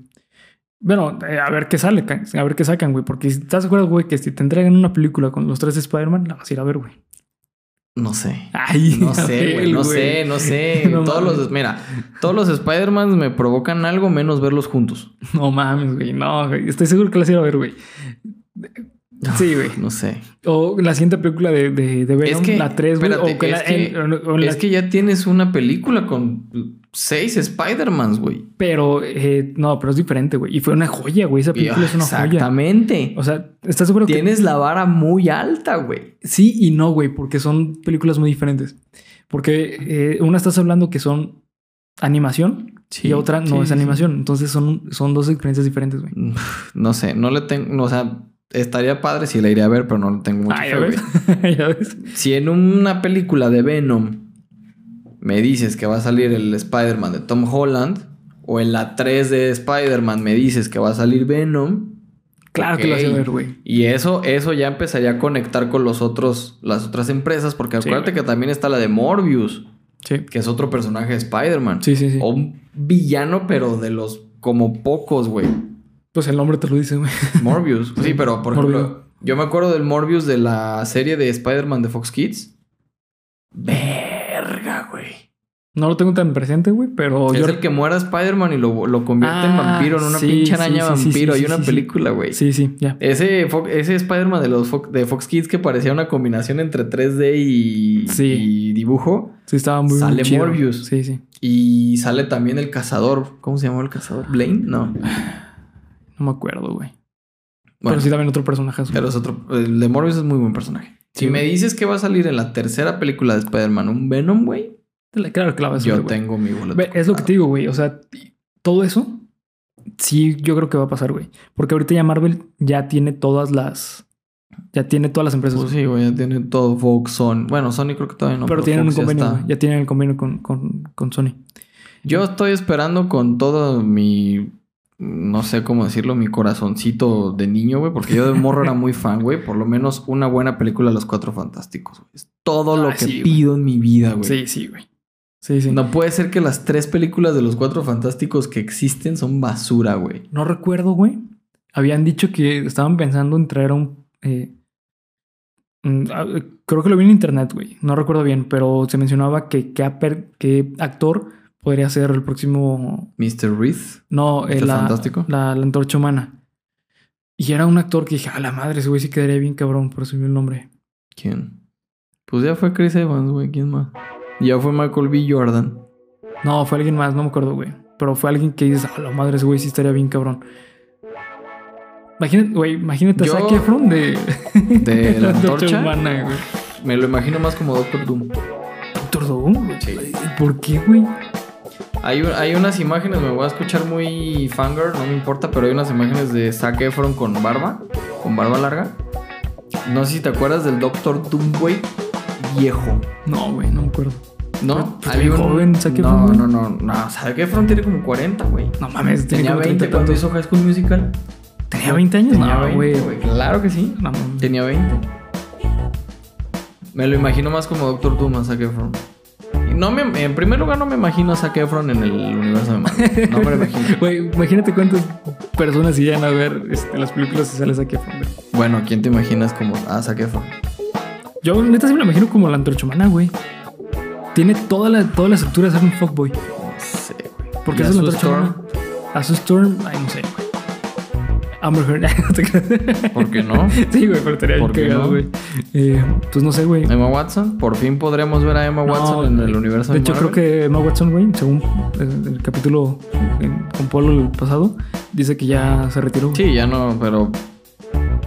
Bueno, eh, a ver qué sale, a ver qué sacan, güey. Porque si estás acuerdo, güey, que si te entregan una película con los tres Spider-Man, la vas a ir a ver, güey. No sé. Ay, No sé, güey, no sé, no sé. No todos mames. los, mira, todos los Spider-Man me provocan algo menos verlos juntos. No mames, güey. No, güey. Estoy seguro que las ir a ver, güey. Sí, güey. No sé. O la siguiente película de, de, de Venom, Es que, la 3, güey. espérate, O que la, es que- en- o- o la- Es que ya tienes una película con seis Spider-Mans, güey. Pero, eh, no, pero es diferente, güey. Y fue una joya, güey. Esa película es una joya. Exactamente. O sea, ¿estás seguro que Tienes la vara muy alta, güey. Sí y no, güey, porque son películas muy diferentes. Porque eh, una estás hablando que son animación Sí, y otra no sí, es sí. animación. Entonces son, son dos experiencias diferentes, güey. No sé, no le tengo, no, o sea, estaría padre si la iría a ver, pero no le tengo mucha Ah, fe, ya güey. ves. ya ves. Si en una película de Venom me dices que va a salir el Spider-Man de Tom Holland, o en la 3 de Spider-Man me dices que va a salir Venom, Claro que lo hace ver, güey. Y eso, eso ya empezaría a conectar con los otros, las otras empresas, porque acuérdate que también está la de Morbius, Sí. que es otro personaje de Spider-Man. Sí, sí, sí. O un villano, pero de los como pocos, güey. Pues el nombre te lo dice, güey. Morbius. Sí, pero por Morbius. ejemplo, yo me acuerdo del Morbius de la serie de Spider-Man de Fox Kids. Güey. No lo tengo tan presente, güey, pero es yo. el que muera Spider-Man y lo, lo convierte en Ah, vampiro, en una sí, pinche araña sí, sí, vampiro. Hay una película, güey. Sí, sí, ya. Ese, Fo- ese Spider-Man de los Fo- de Fox Kids que parecía una combinación entre 3D y, dibujo. Sí, estaba muy Sale chido. Morbius. Sí, sí. Y sale también el cazador. ¿Cómo se llama el cazador? ¿Blaine? No. No me acuerdo, güey. Bueno, pero sí también otro personaje. pero es otro. El de Morbius es muy buen personaje. Si me dices que va a salir en la tercera película de Spider-Man un Venom, güey, Claro que la vas a yo ver, tengo mi boleto. Ve, Es lo que te digo, güey. O sea, todo eso, sí, yo creo que va a pasar, güey. Porque ahorita ya Marvel ya tiene todas las. Ya tiene todas las empresas. Pues sí, güey, ya tiene todo Fox, Sony. Bueno, Sony creo que todavía no. pero tienen un Fox convenio. Ya tienen el convenio con, con, con Sony. Yo estoy esperando con todo mi. No sé cómo decirlo, mi corazoncito de niño, güey, porque yo de morro era muy fan, güey. Por lo menos una buena película de los cuatro fantásticos, güey. Es todo lo Ah, que sí, güey. pido en mi vida, güey. Sí, sí, güey. Sí, sí. No. No puede ser que las tres películas de los cuatro fantásticos que existen son basura, güey. recuerdo, güey. Habían dicho que estaban pensando en traer a un. eh, ah, Creo que lo vi en internet, güey. No recuerdo bien, pero se mencionaba que qué actor podría ser el próximo. Mr. Reese. No, eh, ¿Mr. la, Fantástico? La, la antorcha humana. Y era un actor que dije, a la madre, ese güey sí quedaría bien cabrón, por eso el nombre. ¿Quién? Pues ya fue Chris Evans, güey. ¿Quién más? Ya fue Michael B. Jordan. No, fue alguien más, no me acuerdo, güey. Pero fue alguien que dices, a la madre, ese güey sí estaría bien cabrón. Imagínate, güey, imagínate Yo- a Zac Efron de, ¿De la antorcha? humana, güey. Me lo imagino más como Doctor Doom. Doctor Doom. Sí. ¿Por qué, güey? Hay, hay unas imágenes, me voy a escuchar muy fangirl, no me importa, pero hay unas imágenes de Zac Efron con barba, con barba larga. No sé si te acuerdas del Doctor Doom, güey, viejo. No, güey, no me acuerdo. ¿No? Pues, joven Zac Efron, No, güey. no, no, no. Zac Efron tiene como 40, güey. No mames, tenía Tenía como 20 30 cuando hizo High School Musical. ¿Tenía 20 años? Tenía no, 20, güey. Claro que sí. No. Tenía 20. Me lo imagino más como Doctor Doom a Zac Efron. No me, en primer lugar, no me imagino a Zac Efron en el universo de Marvel. No me lo imagino. Güey, imagínate cuántas personas irían a ver este, las películas si sale Zac Efron. Bueno, ¿quién te imaginas como a Zac Efron? Yo, neta, sí me lo imagino como la antorcha humana, güey. Tiene toda la, toda la estructura de ser un fuckboy. No sé, güey. Porque ¿Y es la humana. A su Storm, ay, no sé, güey. Amber Heard. No. ¿Por qué no? sí, güey, pero estaría bien ¿Por qué cagado, no? güey. Eh, pues no sé, güey. Emma Watson. Por fin podremos ver a Emma No, Watson en el universo De de hecho, creo que Emma Watson, güey, según el, el capítulo en- con Polo el pasado, dice que ya se retiró. Sí, ya no, pero.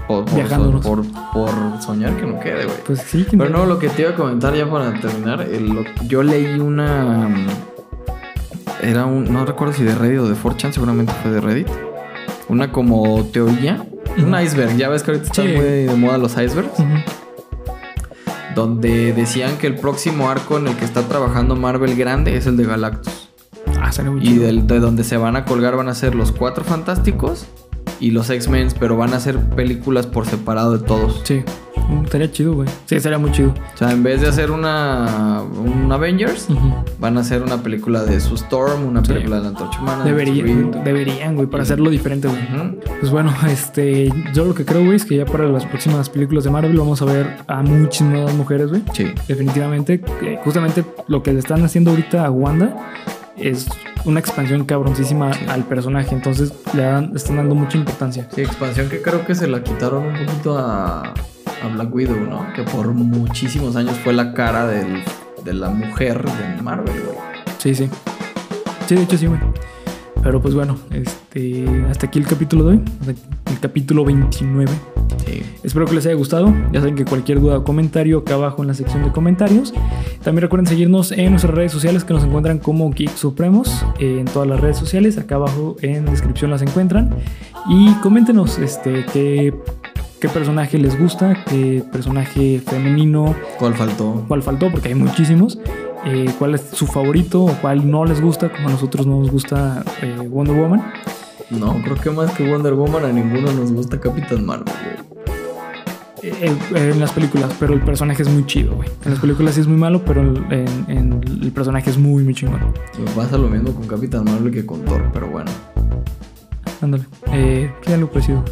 Por, por, por, por soñar que no quede, güey. Pues sí, ¿quién Pero no, lo que te iba a comentar ya para terminar, el- lo- yo leí una... Era un... No recuerdo si de Reddit o de 4chan, seguramente fue de Reddit. Una como teoría. Un iceberg, ya ves que ahorita están Sí. muy de moda los icebergs. Donde decían que el próximo arco en el que está trabajando Marvel grande es el de Galactus. Ah, Y del- de donde se van a colgar van a ser los cuatro fantásticos y los X-Men, pero van a ser películas por separado de todos. Sí, estaría chido, güey. Sí, estaría muy chido. O sea, en vez de hacer una un Avengers, van a hacer una película de su Storm, una Sí. película de la Antorcha Humana. de Deberían, deberían, güey, para hacerlo diferente, güey. Pues bueno, este, yo lo que creo, güey, es que ya para las próximas películas de Marvel vamos a ver a muchísimas mujeres, güey. Sí. Definitivamente, justamente lo que le están haciendo ahorita a Wanda es una expansión cabroncísima al personaje. Entonces le dan- están dando mucha importancia. Sí, expansión que creo que se la quitaron un poquito a, a Black Widow, ¿no? Que por muchísimos años fue la cara del- de la mujer de Marvel, güey. Sí, sí. Sí, de hecho sí, güey. Pero pues bueno, este, hasta aquí el capítulo de hoy, el capítulo 29. Sí. Espero que les haya gustado. Ya saben que cualquier duda o comentario acá abajo en la sección de comentarios. También recuerden seguirnos en nuestras redes sociales que nos encuentran como Geek Supremos eh, en todas las redes sociales. Acá abajo en descripción las encuentran. Y coméntenos este, qué, qué personaje les gusta, qué personaje femenino, ¿Cuál faltó? cuál faltó, porque hay muchísimos. Eh, cuál es su favorito o cuál no les gusta, como a nosotros no nos gusta eh, Wonder Woman. No, creo que más que Wonder Woman a ninguno nos gusta Capitán Marvel, güey. Eh, eh, en las películas, pero el personaje es muy chido, güey. En las películas sí es muy malo, pero el- en, en el personaje es muy, muy chingón. Me pasa lo mismo con Capitán Marvel que con Thor, pero bueno. Ándale. Eh, sí, algo parecido.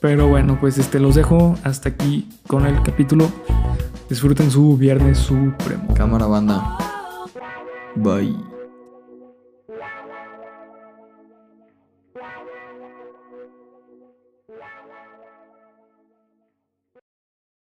Pero bueno, pues este los dejo hasta aquí con el capítulo. Disfruten su Viernes Supremo. Cámara banda. Bye.